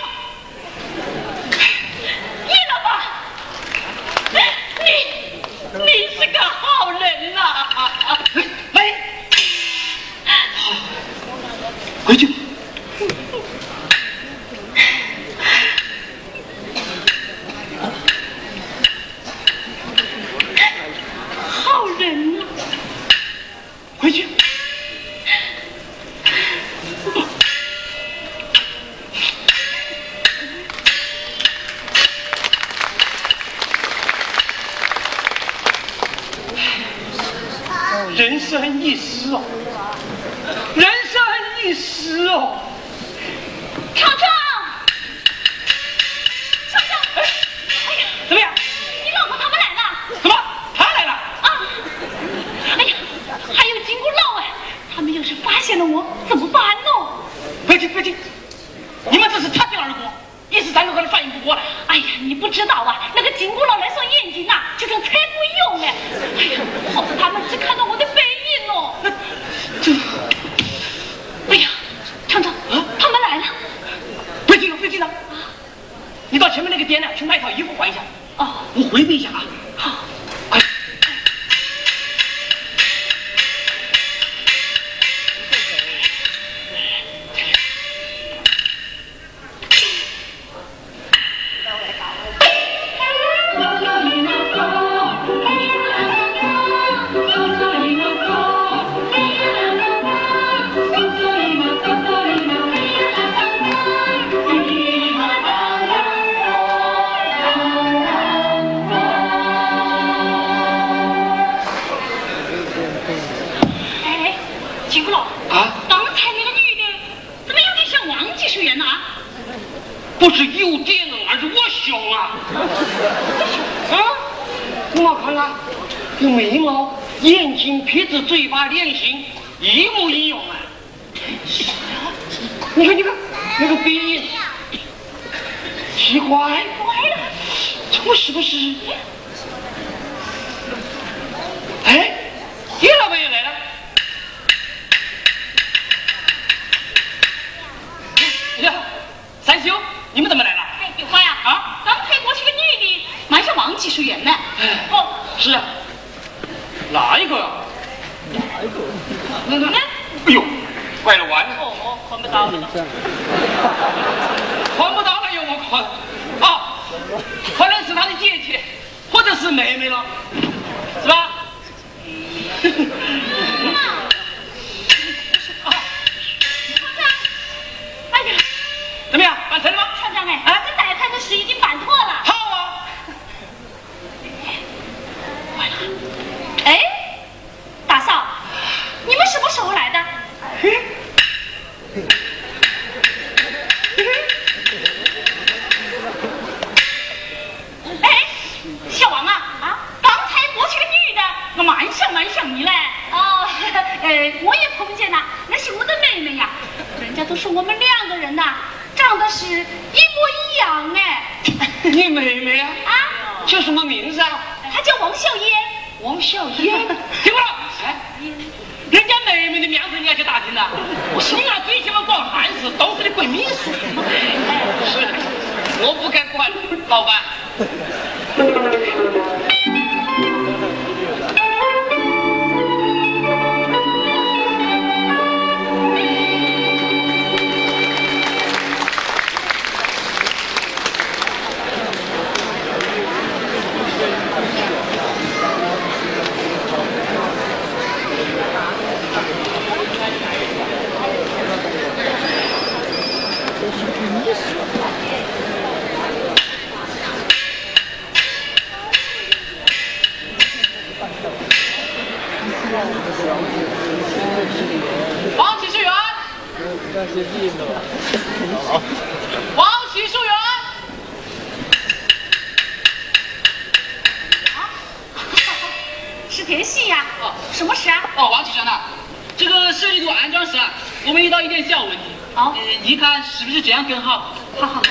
样更好？好好好。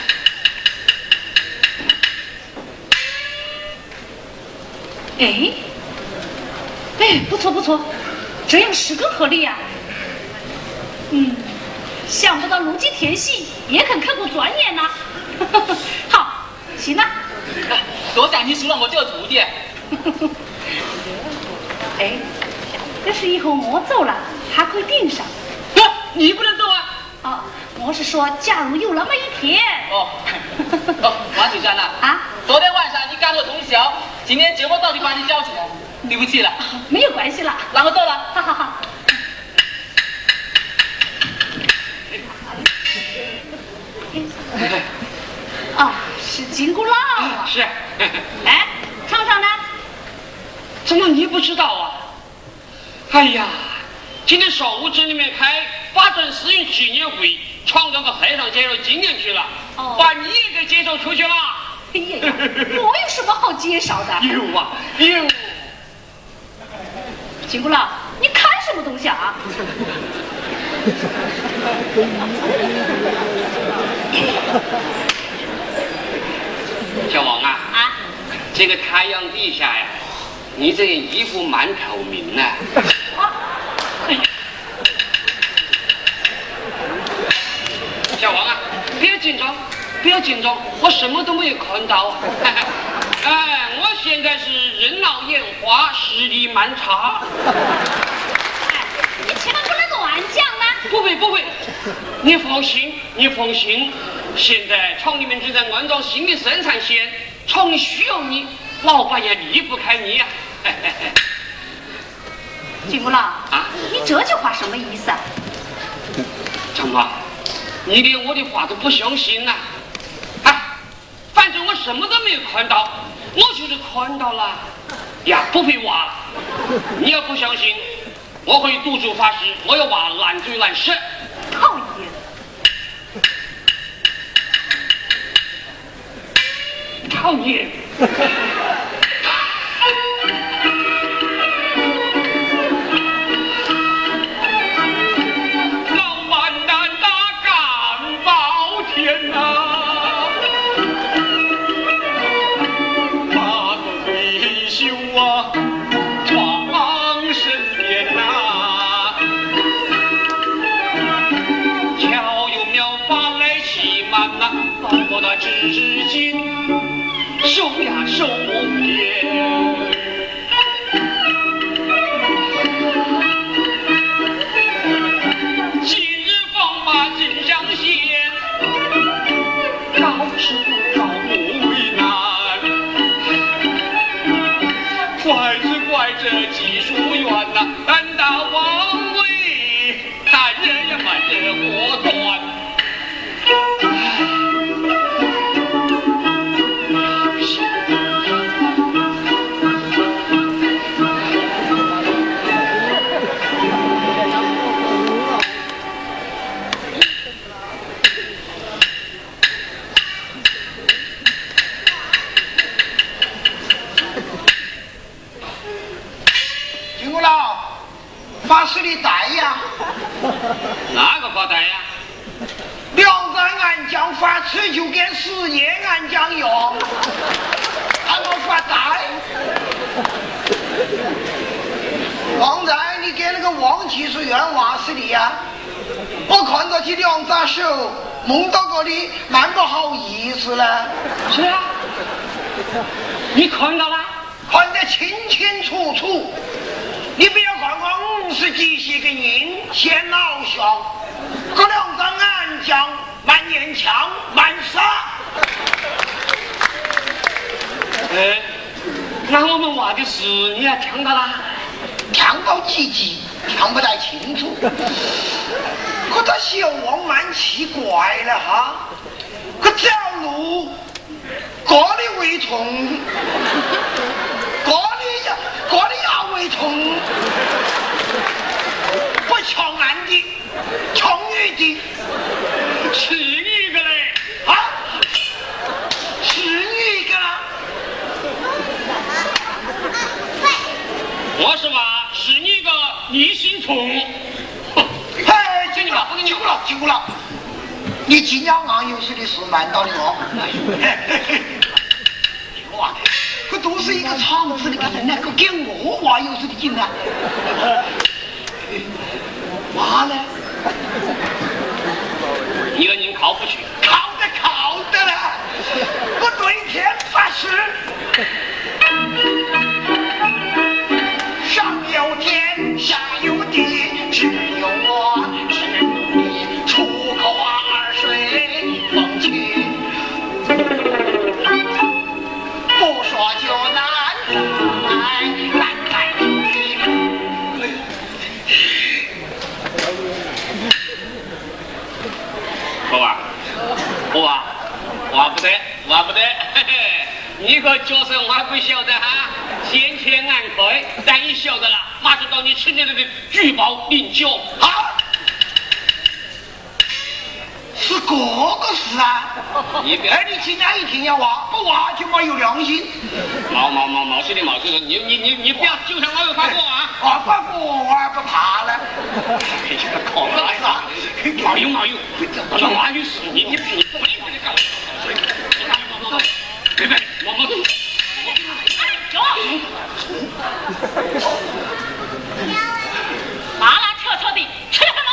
哎，哎，不错不错，这样是更合理呀、嗯，想不到陆基田系也肯刻苦钻研呐、好，行了。哎多谢你收了我这个徒弟。哎，要是以后我走了，还可以顶上。不，你不能走啊！哦，我是说，假如有那么一天，哦，哦，王启山呐，啊，昨天晚上你赶我通宵，今天节目到底把你叫起来，对不起了，没有关系了。那我走了。好好好。哦，是金箍棒啊！是，哎，厂长呢？怎么你不知道啊？哎呀，今天上午镇里面开法政私营纪念会，厂长和会上介绍今年去了，哦把你也给介绍出去了。哎呀呀，我有什么好介绍的？有啊，有。金箍佬，你看什么东西啊？小王啊，啊？这个太阳底下呀，你这件衣服蛮透明呢、啊？小王啊，不要紧张，不要紧张，我什么都没有看到啊。哎，我现在是人老眼花，视力蛮差。哎，你千万不能乱讲呐！不会不会，你放心，你放心。现在厂里面正在安装新的生产线，厂里需要你，老板也离不开你呀、金箍佬，啊你这句话什么意思啊？长妈，你连我的话都不相信呐、哎，反正我什么都没有看到，我就是看到了呀，不会挖。你要不相信，我可以赌咒发誓，我要挖烂嘴烂舌。讨厌！讨厌。至今手呀手边。今日放马真上线，高处高不为难。怪只怪这技术员呐、胆大，人呀慢人果断。发吃就跟实验暗将用，还我发财。刚才你给那个王技术员挖死你呀？我看到起两只手蒙到过你，蛮不好意思呢。是啊，你看到了？看得清清楚楚。你不要看我五十几岁的人显老相，这两张暗将蛮年强满杀。哎，那我们挖的是你也听到啦？听到几级听不太清楚，可这小王蛮奇怪了哈，可条路这里为痛，这里呀这里也为痛，不抢男的，抢女的，是你一个嘞。啊？是你一个我是吧是你个你行虫嗨，兄弟们我给你丢了丢了。你今年玩游戏的是瞒到的哦。哇这都是一个厂子的个人呢给我玩游戏的劲来嗯妈嘞。一个人靠不去，靠的靠得了，我对天发誓，上有天，下有地，只有我是你出口二水风去，不说就难在难。好吧，好吧，话不得，我不得，嘿嘿，你个角色我还不晓得哈，先前暗开，但你晓得了，马上到你吃你的举报领教好，是这个事啊！你别哎，你今天一听要挖，不挖就没有良心。毛毛毛毛水的毛水的，你你你你不要就像我有发过啊！啊，不过我还不怕了。靠哪呀？毛有毛有，叫马女士，你你你不理不理干我。别别，我我拉拉扯扯的，扯什么事啊？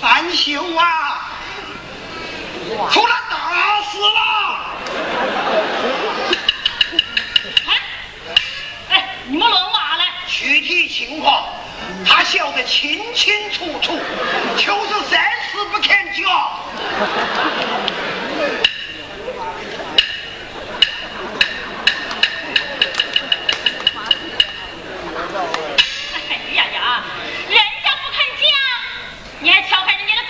三秀啊，出来打死了！哎，哎，你们论话嘞？具体情况他晓得清清楚楚，就是三死不肯讲。你还撬开人家的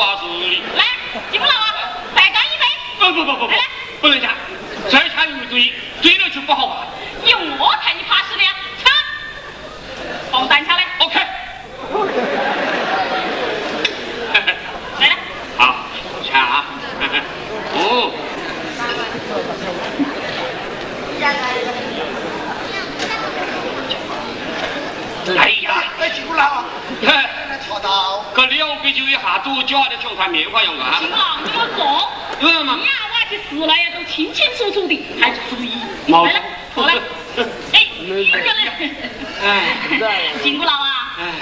来，你不老啊，再干一杯。不不不不不，不能掐，再掐就对，对了就不好办。有我看你怕死的呀！掐，放蛋掐来，OK，来来，好，掐啊！哦，哎呀，哎，金不老啊，嘿。错到，这两杯酒一下肚，搅得像团棉花样啊！金不老，你莫说，嗯嘛你，呀，我了呀，都清清楚楚的，还注意。来来，过来，哎，一个人。哎，金不老啊，哎，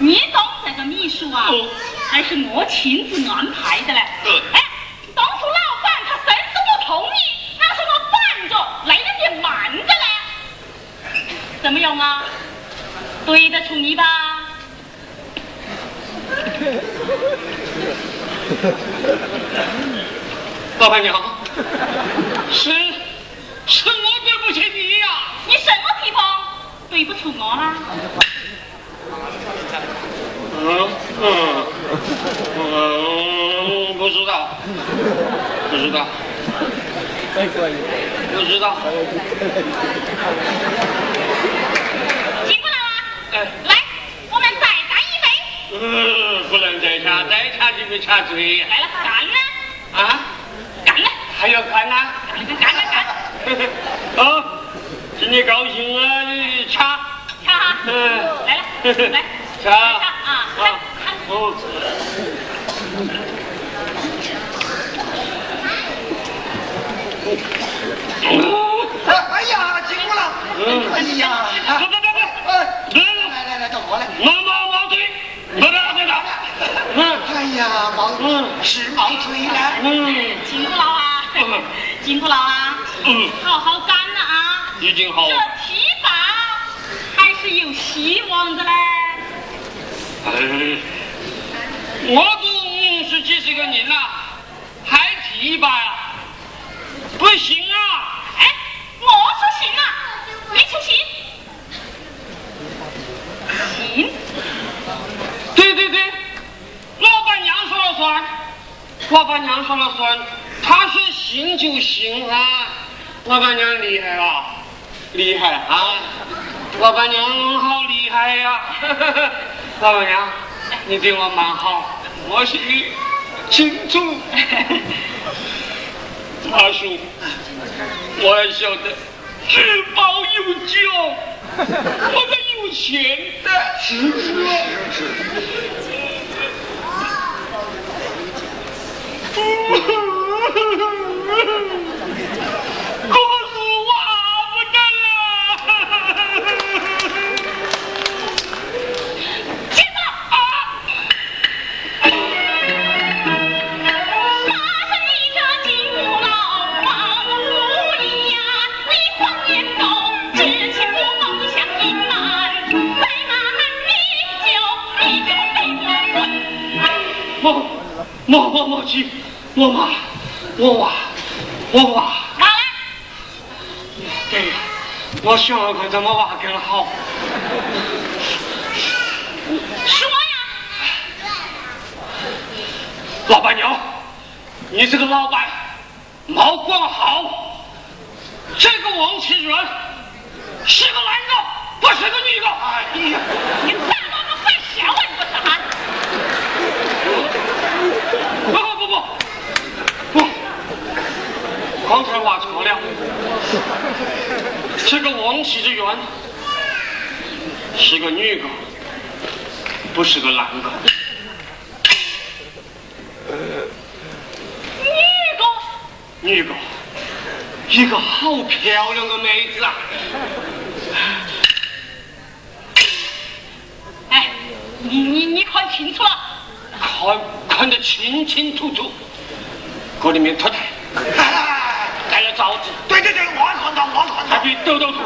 你当这个秘书啊哦，还是我亲自安排的嘞。嗯哎，当初老板他甚至不同意，那是我板着，来的也慢着嘞。怎么样啊？对得出你吧？老板娘，是是我对不起你呀、你什么地方对不出我啦？嗯嗯嗯，不知道，不知道，太怪了。不知道。金不老啊，哎，来，我们再干一杯。嗯，不能再掐，再掐就被掐嘴。来了，干了，啊，干了，还要干呐、干了，干了，干了，哦，今天高兴啊，你掐。掐哈。嗯。来了，来，掐啊，看看。哦。哎呀，金不老，嗯。哎呀，不不不不，哎，嗯，来来来，都过来。毛毛毛嘴，不得不得。嗯哎呀，毛嗯是毛嘴了。嗯辛苦了啊嗯，金不老啊，嗯，好好干了啊！已经好这。提拔还是有希望的嘞。哎，我都五十几岁个人了，还提拔呀？不行啊！哎，我说行啊，你说行。行，对对对，老板娘说了算，老板娘说了算，她说行就行啊。老板娘厉害了，厉害啊！老板娘好厉害呀、老板娘，你对我蛮好，我心里清楚。阿叔，我也晓得，只保有酒，我们有钱的。是是是。可我我我我去，我妈，我娃，我娃。拿来，对，我想了看怎么娃更好。说呀，老板娘，你这个老板毛光好，这个王启元是个男的，不是个女的。哎呀，你再把我犯小啊，你不是哈？这个王喜之源是个女的，不是个男的。女的，女狗，一个好漂亮的妹子啊！哎，你你你看清楚了，看看得清清楚楚，这里面脱胎。哎对对对，我看到，我看到。还比抖抖头。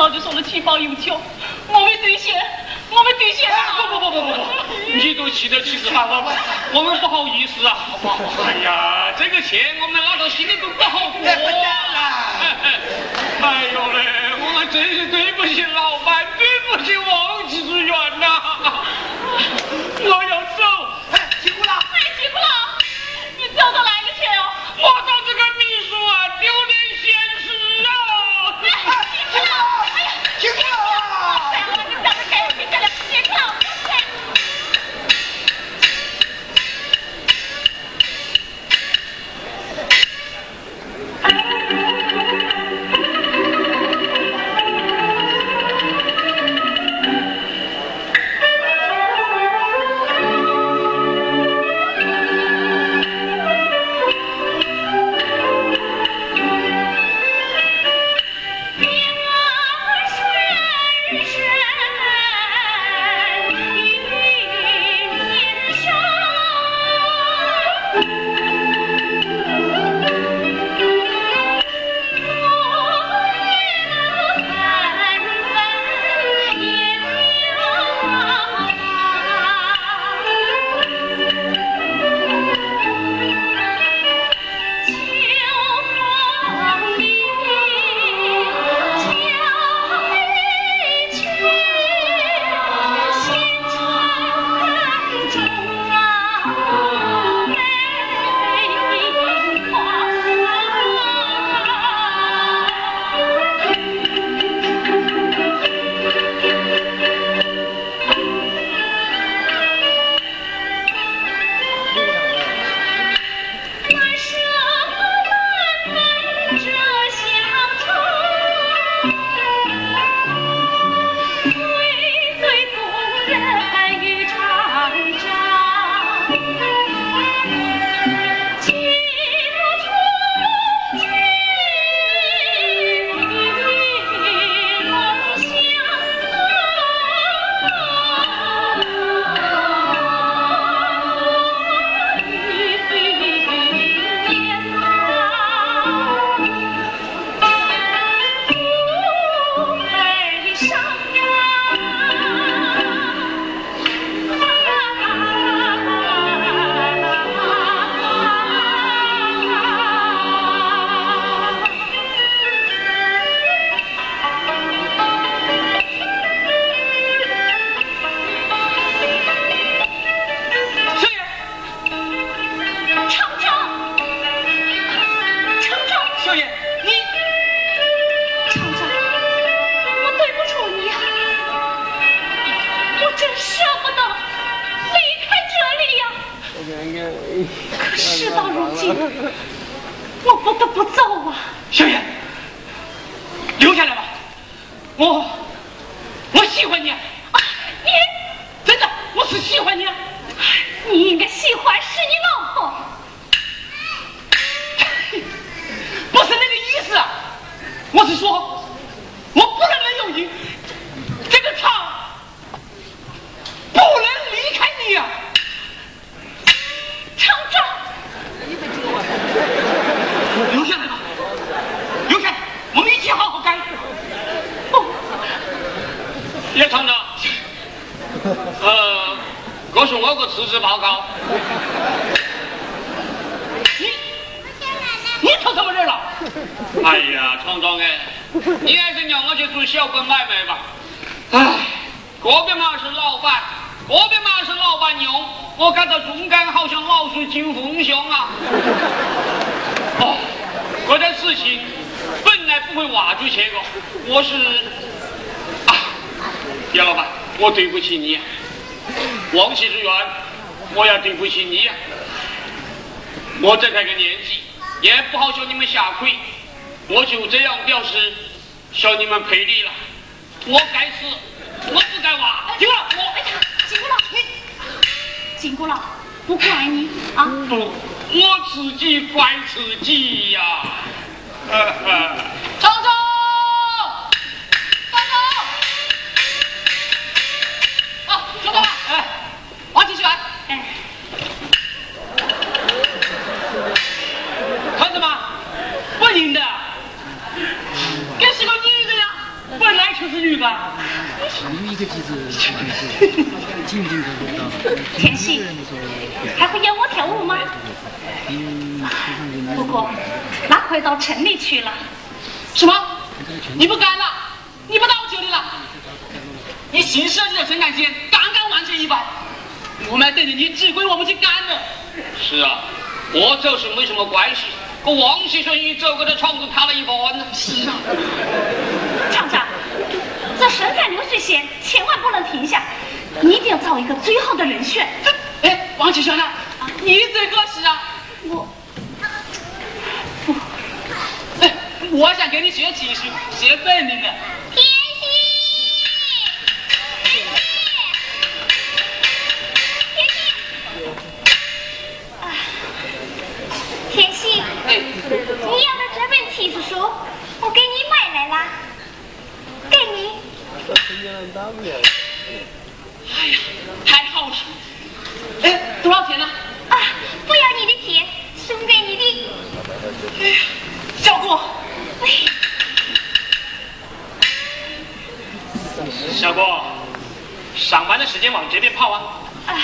早就说了七包有酒，我没兑现，我没兑现啊！不不不不不不，你都气得气死喊我，我们不好意思啊！哎呀，这个钱我们拿到心里都不好过。哎呦嘞，我们真是对不起老板，对不起王你最合适啊！我哎，我想给你学技术，学本领的。田心，田曦，田曦，啊，田曦，哎，你要的这本提示书，我给你买来了，给你。哎呀，太好了！哎，多少钱呢？啊，不要你的钱，送给你的。哎呀，小郭，小郭，上班的时间往这边跑啊！啊，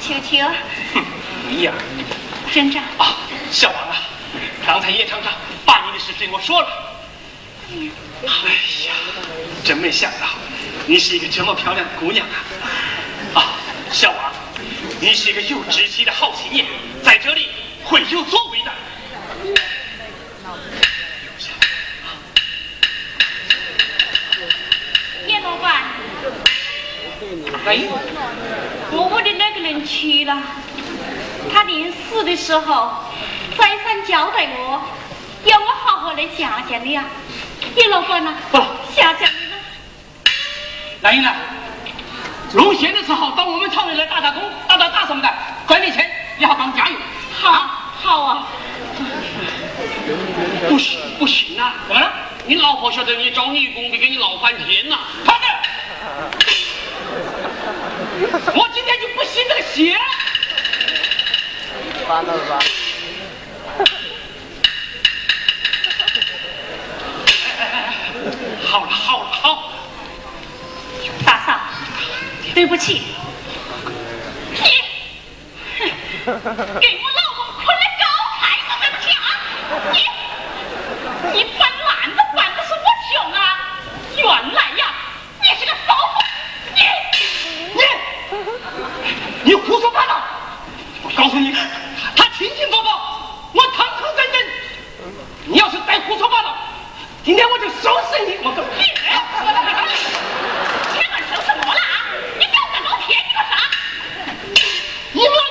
球球，哼，你呀、镇长，啊，小王啊，刚才叶厂长把你的事对我说了。哎呀，真没想到你是一个这么漂亮的姑娘啊！啊，小王，你是一个有志气的好青年，在这里会有作为的。叶老板，哎，我屋的那个人去了，他临死的时候再三交代我，要我好好的想想你啊。叶老板呐、不想想你呢。蓝英呢？入县的时候到我们厂里来打打工，打打打什么的，赚点钱，也好帮加油。好，好啊。不行不行啊！怎么了？你老婆晓得你找女工得给你闹翻天呐、快点！我今天就不信这个邪。完了吧？好了好了好，对不起。你，给我老公捆了高台上的家，你，你办烂的办的是我穷啊！原来呀，你是个骚货，你，你，你胡说八道！我告诉你，他清清楚楚，我堂堂正正。你要是再胡说八道，今天我就收拾你！我个你，Move on!